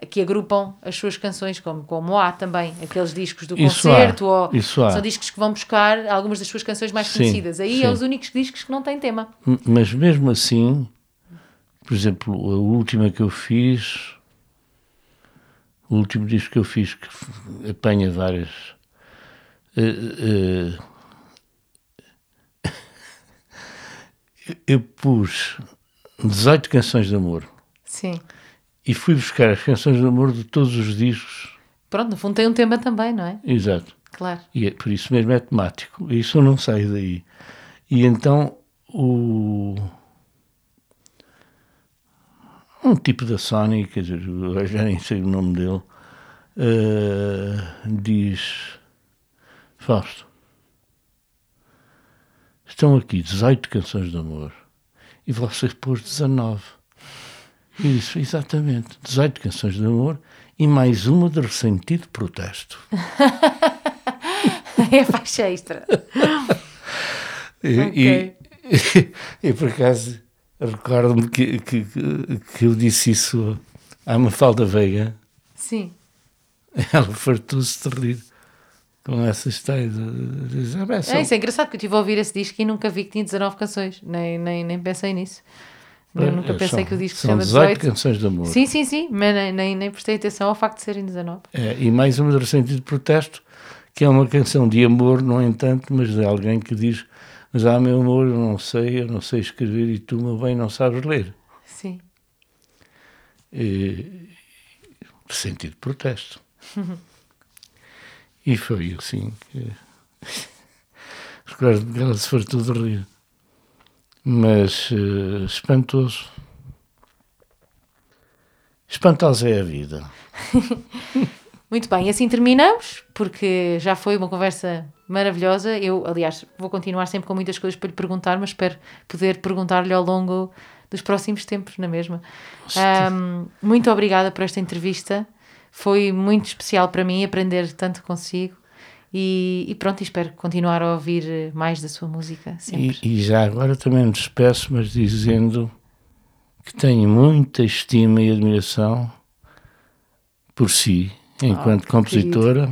que agrupam as suas canções, como, como há também aqueles discos do Isso concerto, há, ou isso há. são discos que vão buscar algumas das suas canções mais Sim, conhecidas. Aí é sim. os únicos discos que não têm tema. Mas mesmo assim, por exemplo, a última que eu fiz, o último disco que eu fiz, que apanha várias. eh, eh, eu pus 18 canções de amor Sim. e fui buscar as canções de amor de todos os discos. Pronto, no fundo tem um tema também, não é? Exato. Claro. E é, por isso mesmo é temático. Isso eu não saio daí. E então o. Um tipo da Sony, quer dizer, eu já nem sei o nome dele, eh, diz: Fausto, estão aqui 18 canções de amor e você pôs 19. E disse: exatamente, 18 canções de amor e mais uma de ressentido protesto. é faixa extra. E, Ok. e, e por acaso recordo-me que, que, que- que eu disse isso à Mafalda Veiga, Sim. ela fartou-se de rir com essa história. de- de dizer, "Ah, bem, são- É, isso é engraçado que eu estive a ouvir esse disco e nunca vi que tinha 19 canções. Nem, nem, nem pensei nisso. Eu nunca é, pensei são- que o disco chama 18 18. canções de amor. Sim, sim, sim, mas nem, nem, nem prestei atenção ao facto de serem 19. É, e mais uma de ressentido protesto, que é uma canção de amor, no entanto, mas de alguém que diz: Mas ah, meu amor, eu não sei, eu não sei escrever e tu, meu bem, não sabes ler. Sim. e, sentido de protesto. e foi assim que recordo que ela se fartou de rir. Mas eh, espantoso. Espantosa é a vida. Muito bem, assim terminamos, porque já foi uma conversa maravilhosa. Eu, aliás, vou continuar sempre com muitas coisas para lhe perguntar, mas espero poder perguntar-lhe ao longo dos próximos tempos, na mesma. Ahm, muito obrigada por esta entrevista. Foi muito especial para mim aprender tanto consigo E, e pronto, espero continuar a ouvir mais da sua música sempre. E, e já agora também me despeço, mas dizendo que tenho muita estima e admiração por si, enquanto oh, compositora,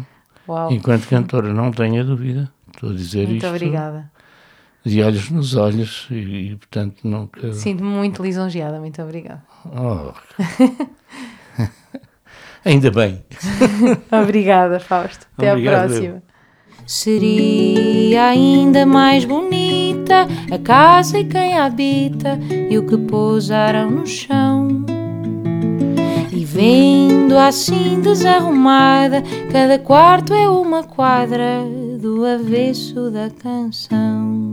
enquanto cantora, não tenha dúvida. Estou a dizer Muito isto. Muito obrigada. De olhos nos olhos e, e portanto, nunca. Sinto-me muito lisonjeada. Muito obrigada. Oh. Ainda bem. Obrigada, Fausto. Até Obrigado, à próxima. Seria ainda mais bonita a casa e quem a habita e o que pousaram no chão. E vendo assim desarrumada, cada quarto é uma quadra do avesso da canção.